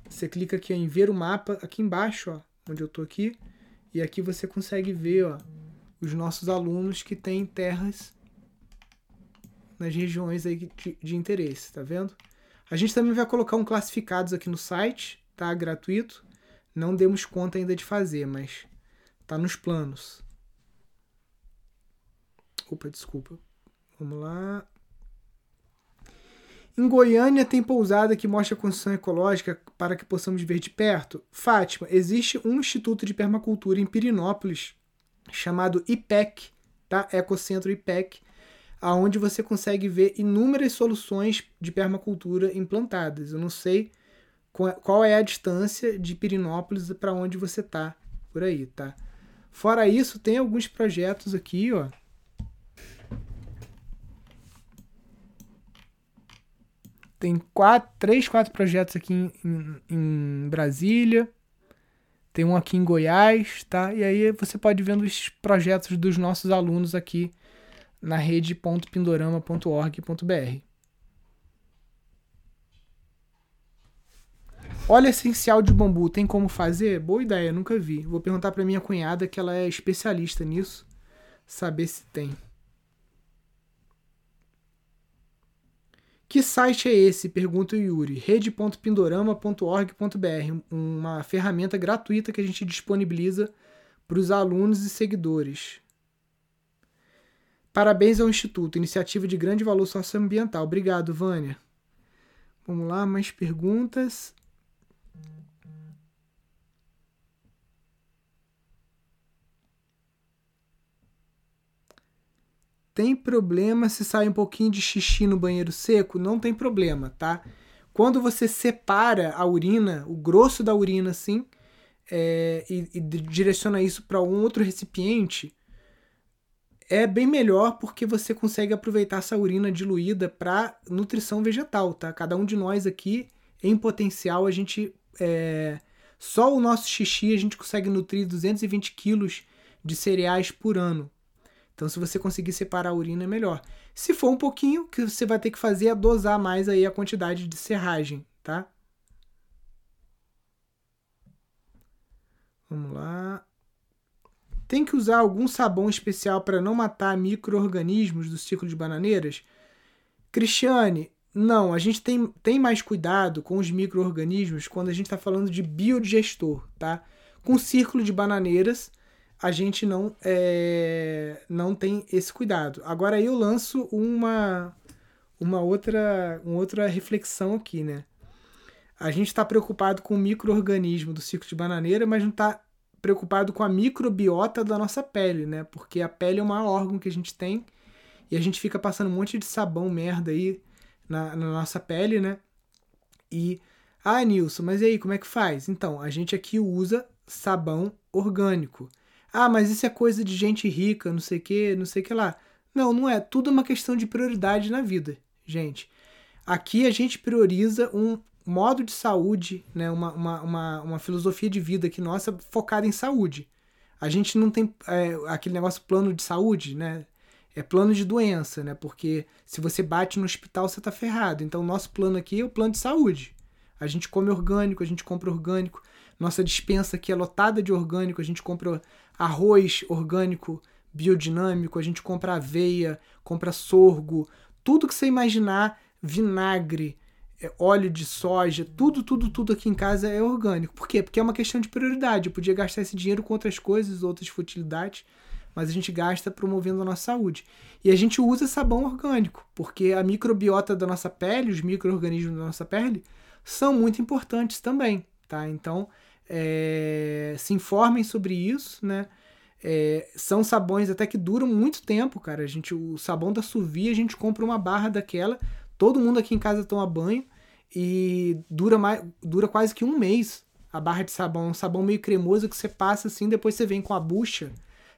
Você clica aqui em ver o mapa, aqui embaixo, ó, onde eu tô aqui. E aqui você consegue ver, ó, os nossos alunos que têm terras nas regiões aí de, de interesse, tá vendo? A gente também vai colocar um classificados aqui no site, tá? Gratuito, Não demos conta ainda de fazer, mas tá nos planos. Opa, desculpa. Vamos lá. Em Goiânia tem pousada que mostra a construção ecológica para que possamos ver de perto. Fátima, existe um instituto de permacultura em Pirinópolis chamado IPEC, tá? Ecocentro IPEC, aonde você consegue ver inúmeras soluções de permacultura implantadas. Eu não sei qual é a distância de Pirinópolis para onde você tá por aí, tá? Fora isso, tem alguns projetos aqui, ó, Tem quatro, três, quatro projetos aqui em, em, em, Brasília. Tem um aqui em Goiás, tá? E aí você pode ver os projetos dos nossos alunos aqui na rede.pindorama.org.br. Óleo essencial de bambu, tem como fazer? Boa ideia, nunca vi. Vou perguntar para minha cunhada, que ela é especialista nisso, saber se tem. Que site é esse? Pergunta o Yuri. rede.pindorama.org.br, uma ferramenta gratuita que a gente disponibiliza para os alunos e seguidores. Parabéns ao Instituto, iniciativa de grande valor socioambiental. Obrigado, Vânia. Vamos lá, mais perguntas. Tem problema se sai um pouquinho de xixi no banheiro seco? Não tem problema, tá? Quando você separa a urina, o grosso da urina, assim, é, e, e direciona isso para um outro recipiente, é bem melhor porque você consegue aproveitar essa urina diluída para nutrição vegetal, tá? Cada um de nós aqui, em potencial, a gente. É, só o nosso xixi a gente consegue nutrir 220 quilos de cereais por ano. Então, se você conseguir separar a urina, é melhor. Se for um pouquinho, o que você vai ter que fazer é dosar mais aí a quantidade de serragem, tá? Vamos lá. Tem que usar algum sabão especial para não matar micro-organismos do ciclo de bananeiras? Cristiane, não. A gente tem, tem mais cuidado com os micro-organismos quando a gente está falando de biodigestor, tá? Com o círculo de bananeiras, a gente não, é, não tem esse cuidado. Agora eu lanço uma, uma outra, uma outra reflexão aqui, né? A gente está preocupado com o microorganismo do ciclo de bananeira, mas não está preocupado com a microbiota da nossa pele, né? Porque a pele é maior órgão que a gente tem e a gente fica passando um monte de sabão merda aí na, na nossa pele, né? E, ah, Nilson, mas e aí, como é que faz? Então, a gente aqui usa sabão orgânico. Ah, mas isso é coisa de gente rica, não sei o que, não sei o que lá. Não, não é. Tudo é uma questão de prioridade na vida, gente. Aqui a gente prioriza um modo de saúde, né? uma, uma, uma, uma filosofia de vida que nossa focada em saúde. A gente não tem é, aquele negócio plano de saúde, né? É plano de doença, né? Porque se você bate no hospital, você tá ferrado. Então, o nosso plano aqui é o plano de saúde. A gente come orgânico, a gente compra orgânico. Nossa dispensa aqui é lotada de orgânico, a gente compra arroz orgânico biodinâmico, a gente compra aveia, compra sorgo, tudo que você imaginar, vinagre, é, óleo de soja, tudo, tudo, tudo aqui em casa é orgânico. Por quê? Porque é uma questão de prioridade. Eu podia gastar esse dinheiro com outras coisas, outras futilidades, mas a gente gasta promovendo a nossa saúde. E a gente usa sabão orgânico, porque a microbiota da nossa pele, os micro-organismos da nossa pele, são muito importantes também, tá? Então, é, se informem sobre isso, né? É, são sabões até que duram muito tempo, cara. A gente, o sabão da Suvi, a gente compra uma barra daquela, todo mundo aqui em casa toma banho e dura, mais, dura quase que um mês a barra de sabão. Um sabão meio cremoso que você passa assim, depois você vem com a bucha,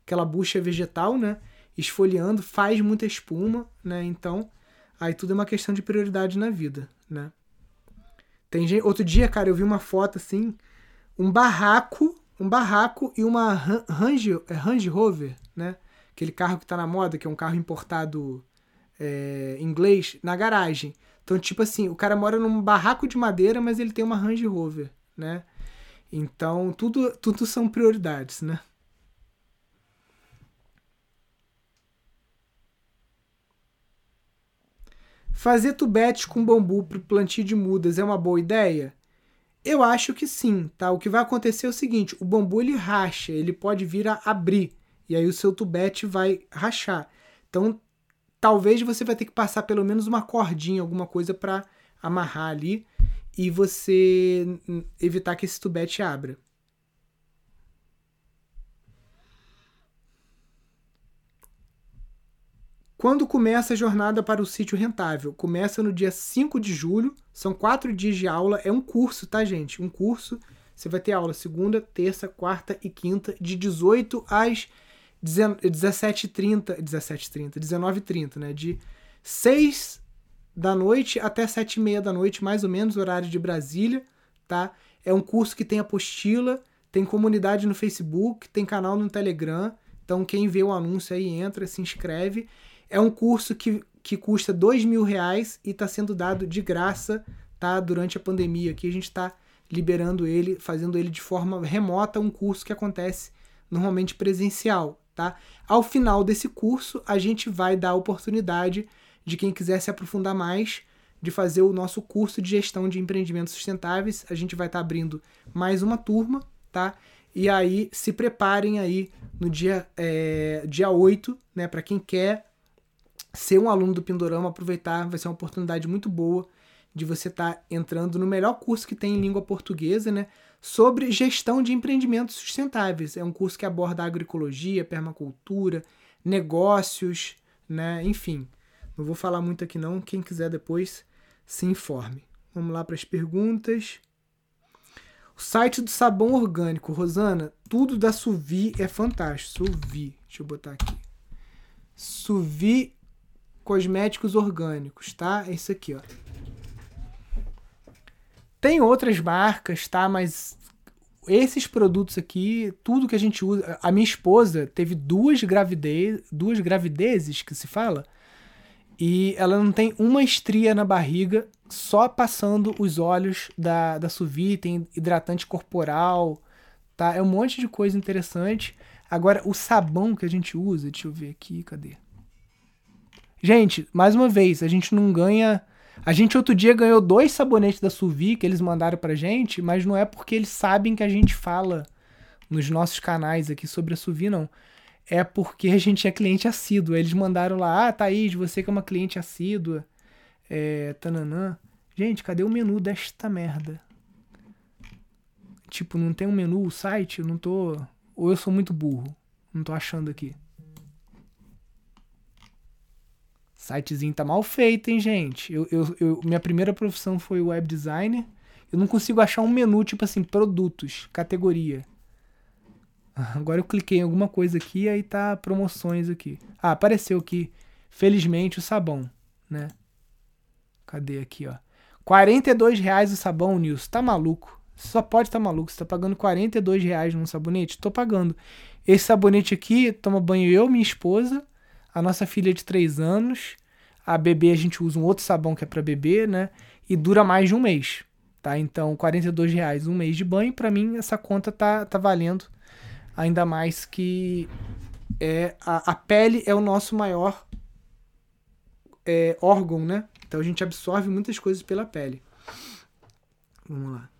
aquela bucha vegetal, né? Esfoliando, faz muita espuma, né? Então, aí tudo é uma questão de prioridade na vida, né? Tem gente, outro dia, cara, eu vi uma foto assim, um barraco, um barraco e uma Range, é Range Rover, né? Aquele carro que está na moda, que é um carro importado é, inglês, na garagem. Então, tipo assim, o cara mora num barraco de madeira, mas ele tem uma Range Rover, né? Então, tudo, tudo são prioridades, né? Fazer tubetes com bambu para plantio de mudas é uma boa ideia? Eu acho que sim, tá? O que vai acontecer é o seguinte, o bambu ele racha, ele pode vir a abrir, e aí o seu tubete vai rachar. Então, talvez você vai ter que passar pelo menos uma cordinha, alguma coisa para amarrar ali e você evitar que esse tubete abra. Quando começa a jornada para o sítio rentável? Começa no dia 5 de julho, são quatro dias de aula, é um curso, tá, gente? Um curso. Você vai ter aula segunda, terça, quarta e quinta, de 18 às 17h30, 17h30, 19h30, né? De 6 da noite até 7 e meia da noite, mais ou menos, horário de Brasília, tá? É um curso que tem apostila, tem comunidade no Facebook, tem canal no Telegram. Então, quem vê o anúncio aí entra, se inscreve. É um curso que, que custa dois mil reais e está sendo dado de graça, tá? Durante a pandemia. Aqui a gente está liberando ele, fazendo ele de forma remota, um curso que acontece normalmente presencial, tá? Ao final desse curso, a gente vai dar a oportunidade de quem quiser se aprofundar mais, de fazer o nosso curso de gestão de empreendimentos sustentáveis. A gente vai estar tá abrindo mais uma turma, tá? E aí se preparem aí no dia, é, dia 8, né? Para quem quer ser um aluno do Pindorama, aproveitar, vai ser uma oportunidade muito boa de você estar tá entrando no melhor curso que tem em língua portuguesa, né? Sobre gestão de empreendimentos sustentáveis. É um curso que aborda agroecologia, permacultura, negócios, né? Enfim, não vou falar muito aqui não, quem quiser depois se informe. Vamos lá para as perguntas. O site do sabão orgânico, Rosana, tudo da Suvi é fantástico. Suvi, deixa eu botar aqui. Suvi Cosméticos Orgânicos, tá? É isso aqui, ó. Tem outras marcas, tá? Mas esses produtos aqui, tudo que a gente usa. A minha esposa teve duas gravidez, duas gravidezes que se fala e ela não tem uma estria na barriga, só passando os olhos da, da Suvi, tem hidratante corporal, tá? É um monte de coisa interessante. Agora, o sabão que a gente usa, deixa eu ver aqui, cadê? Gente, mais uma vez, a gente não ganha. A gente outro dia ganhou dois sabonetes da Suvi que eles mandaram pra gente, mas não é porque eles sabem que a gente fala nos nossos canais aqui sobre a Suvi, não é porque a gente é cliente assíduo. Eles mandaram lá, ah, Thaís, você que é uma cliente assídua, é, tananã. Gente, cadê o menu desta merda? Tipo, não tem um menu, o site? Eu não tô. Ou eu sou muito burro? Não tô achando aqui. Sitezinho tá mal feito, hein, gente? Eu, eu, eu, minha primeira profissão foi web designer. Eu não consigo achar um menu, tipo assim, produtos, categoria. Agora eu cliquei em alguma coisa aqui aí tá promoções aqui. Ah, apareceu aqui, felizmente, o sabão, né? Cadê aqui, ó? 42 reais o sabão, Nilson. Tá maluco? Você só pode estar tá maluco. Você tá pagando 42 reais num sabonete? Tô pagando. Esse sabonete aqui, toma banho eu, minha esposa, a nossa filha de 3 anos. A bebê a gente usa um outro sabão que é para bebê, né? E dura mais de um mês, tá? Então, 42 reais um mês de banho, para mim essa conta tá, tá valendo Ainda mais que é, a, a pele é o nosso maior é, órgão, né? Então a gente absorve muitas coisas pela pele. Vamos lá.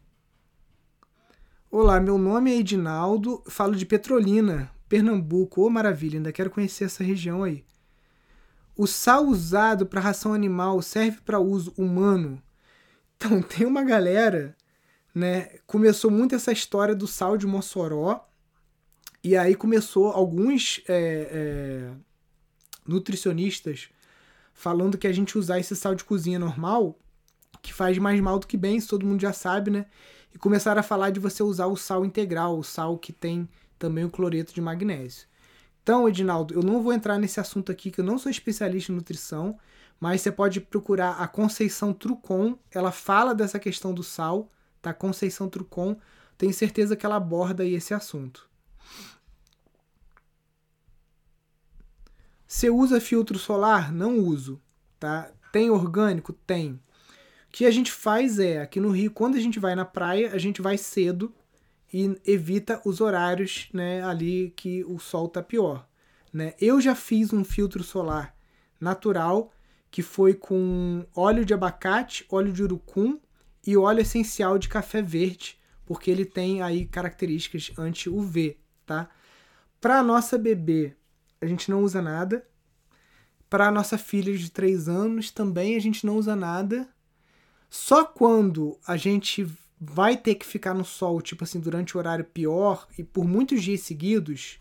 Olá, meu nome é Edinaldo, falo de Petrolina, Pernambuco. Ô, oh, maravilha, ainda quero conhecer essa região aí. O sal usado para ração animal serve para uso humano? Então, tem uma galera, né? Começou muito essa história do sal de Mossoró, e aí começou alguns é, é, nutricionistas falando que a gente usar esse sal de cozinha normal, que faz mais mal do que bem, isso todo mundo já sabe, né? E começaram a falar de você usar o sal integral, o sal que tem também o cloreto de magnésio. Então, Edinaldo, eu não vou entrar nesse assunto aqui, que eu não sou especialista em nutrição, mas você pode procurar a Conceição Trucon, ela fala dessa questão do sal, tá? Conceição Trucon, tenho certeza que ela aborda aí esse assunto. Você usa filtro solar? Não uso, tá? Tem orgânico? Tem. O que a gente faz é, aqui no Rio, quando a gente vai na praia, a gente vai cedo e evita os horários, né, ali que o sol tá pior, né? Eu já fiz um filtro solar natural que foi com óleo de abacate, óleo de urucum e óleo essencial de café verde, porque ele tem aí características anti-UV, tá? Para nossa bebê, a gente não usa nada. Para nossa filha de 3 anos também a gente não usa nada. Só quando a gente vai ter que ficar no sol, tipo assim, durante o horário pior e por muitos dias seguidos,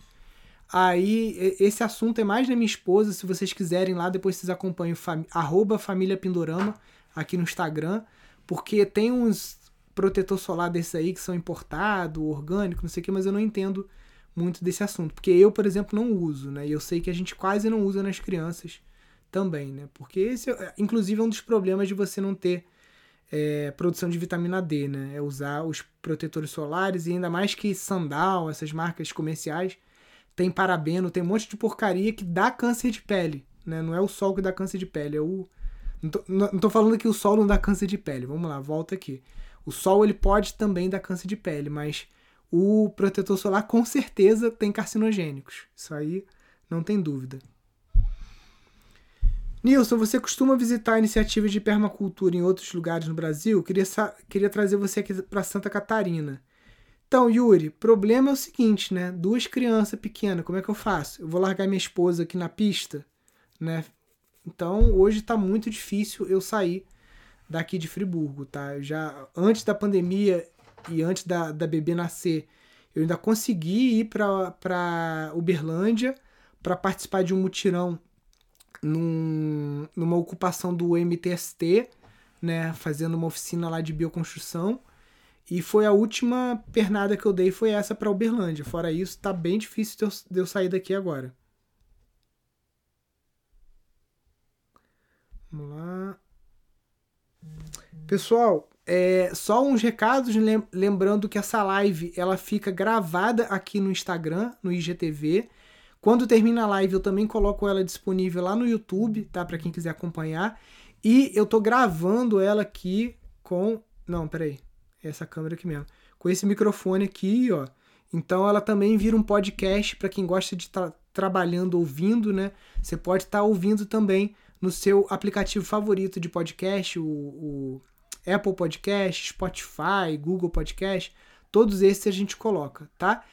aí esse assunto é mais da minha esposa. Se vocês quiserem lá, depois vocês acompanham arroba família Pindorama aqui no Instagram, porque tem uns protetor solar desses aí que são importado, orgânico, não sei o que, mas eu não entendo muito desse assunto, porque eu, por exemplo, não uso, né? E eu sei que a gente quase não usa nas crianças também, né? Porque esse, é, inclusive, é um dos problemas de você não ter é, produção de vitamina D, né? É usar os protetores solares e ainda mais que Sandal, essas marcas comerciais, tem parabeno, tem um monte de porcaria que dá câncer de pele, né? Não é o sol que dá câncer de pele, é o não tô, não tô falando que o sol não dá câncer de pele. Vamos lá, volta aqui. O sol ele pode também dar câncer de pele, mas o protetor solar com certeza tem carcinogênicos. Isso aí não tem dúvida. Nilson, você costuma visitar iniciativas de permacultura em outros lugares no Brasil? Queria, queria trazer você aqui para Santa Catarina. Então, Yuri, problema é o seguinte, né? Duas crianças pequenas, como é que eu faço? Eu vou largar minha esposa aqui na pista, né? Então, hoje está muito difícil eu sair daqui de Friburgo, tá? Já antes da pandemia e antes da, da bebê nascer, eu ainda consegui ir para Uberlândia para participar de um mutirão num, numa ocupação do MTST, né, fazendo uma oficina lá de bioconstrução. E foi a última pernada que eu dei foi essa para Uberlândia. Fora isso, tá bem difícil de eu, sair daqui agora. Vamos lá. Pessoal, é, só uns recados, lembrando que essa live ela fica gravada aqui no Instagram, no IGTV. Quando termina a live, eu também coloco ela disponível lá no YouTube, tá? Para quem quiser acompanhar. E eu tô gravando ela aqui com. Não, peraí. Essa câmera aqui mesmo. Com esse microfone aqui, ó. Então ela também vira um podcast para quem gosta de estar tá trabalhando ouvindo, né? Você pode estar tá ouvindo também no seu aplicativo favorito de podcast, o, o Apple Podcast, Spotify, Google Podcast, todos esses a gente coloca, tá?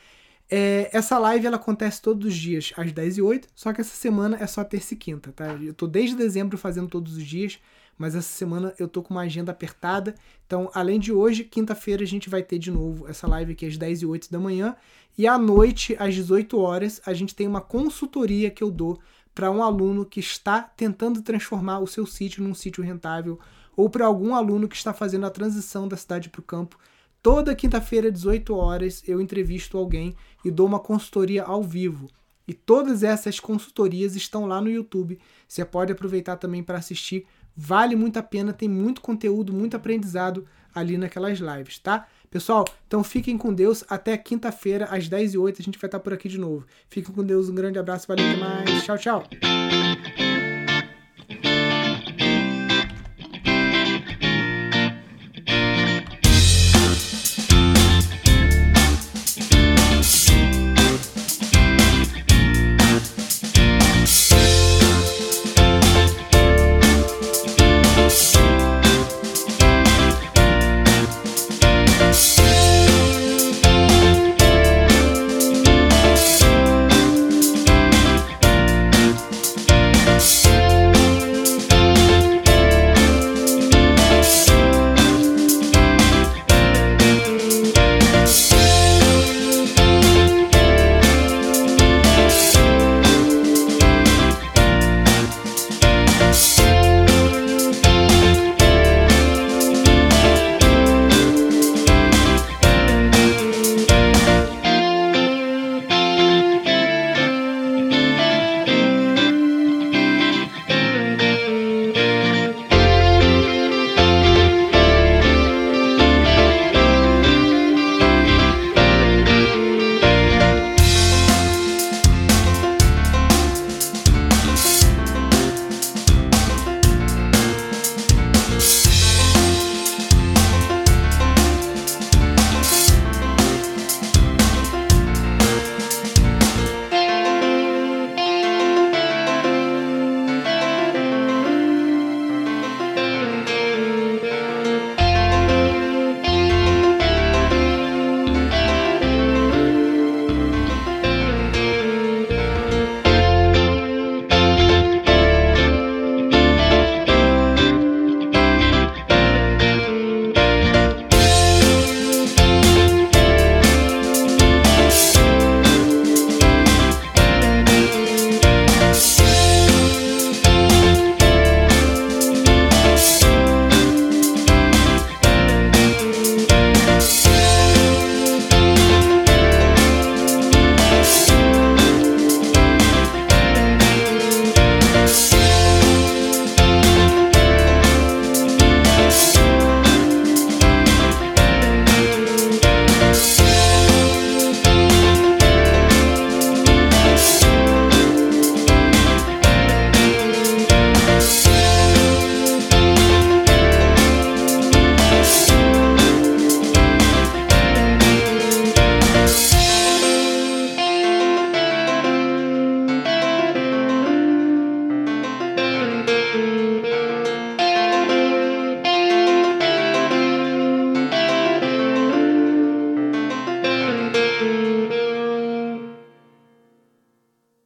É, essa live ela acontece todos os dias às 10 e 8, só que essa semana é só terça e quinta, tá? Eu tô desde dezembro fazendo todos os dias, mas essa semana eu tô com uma agenda apertada. Então, além de hoje, quinta-feira a gente vai ter de novo essa live aqui às 10 e 8 da manhã. E à noite, às 18 horas, a gente tem uma consultoria que eu dou para um aluno que está tentando transformar o seu sítio num sítio rentável ou para algum aluno que está fazendo a transição da cidade para o campo. Toda quinta-feira, 18 horas, eu entrevisto alguém e dou uma consultoria ao vivo. E todas essas consultorias estão lá no YouTube. Você pode aproveitar também para assistir. Vale muito a pena, tem muito conteúdo, muito aprendizado ali naquelas lives, tá? Pessoal, então fiquem com Deus. Até quinta-feira, às 10h08, a gente vai estar por aqui de novo. Fiquem com Deus, um grande abraço, valeu demais. Tchau, tchau.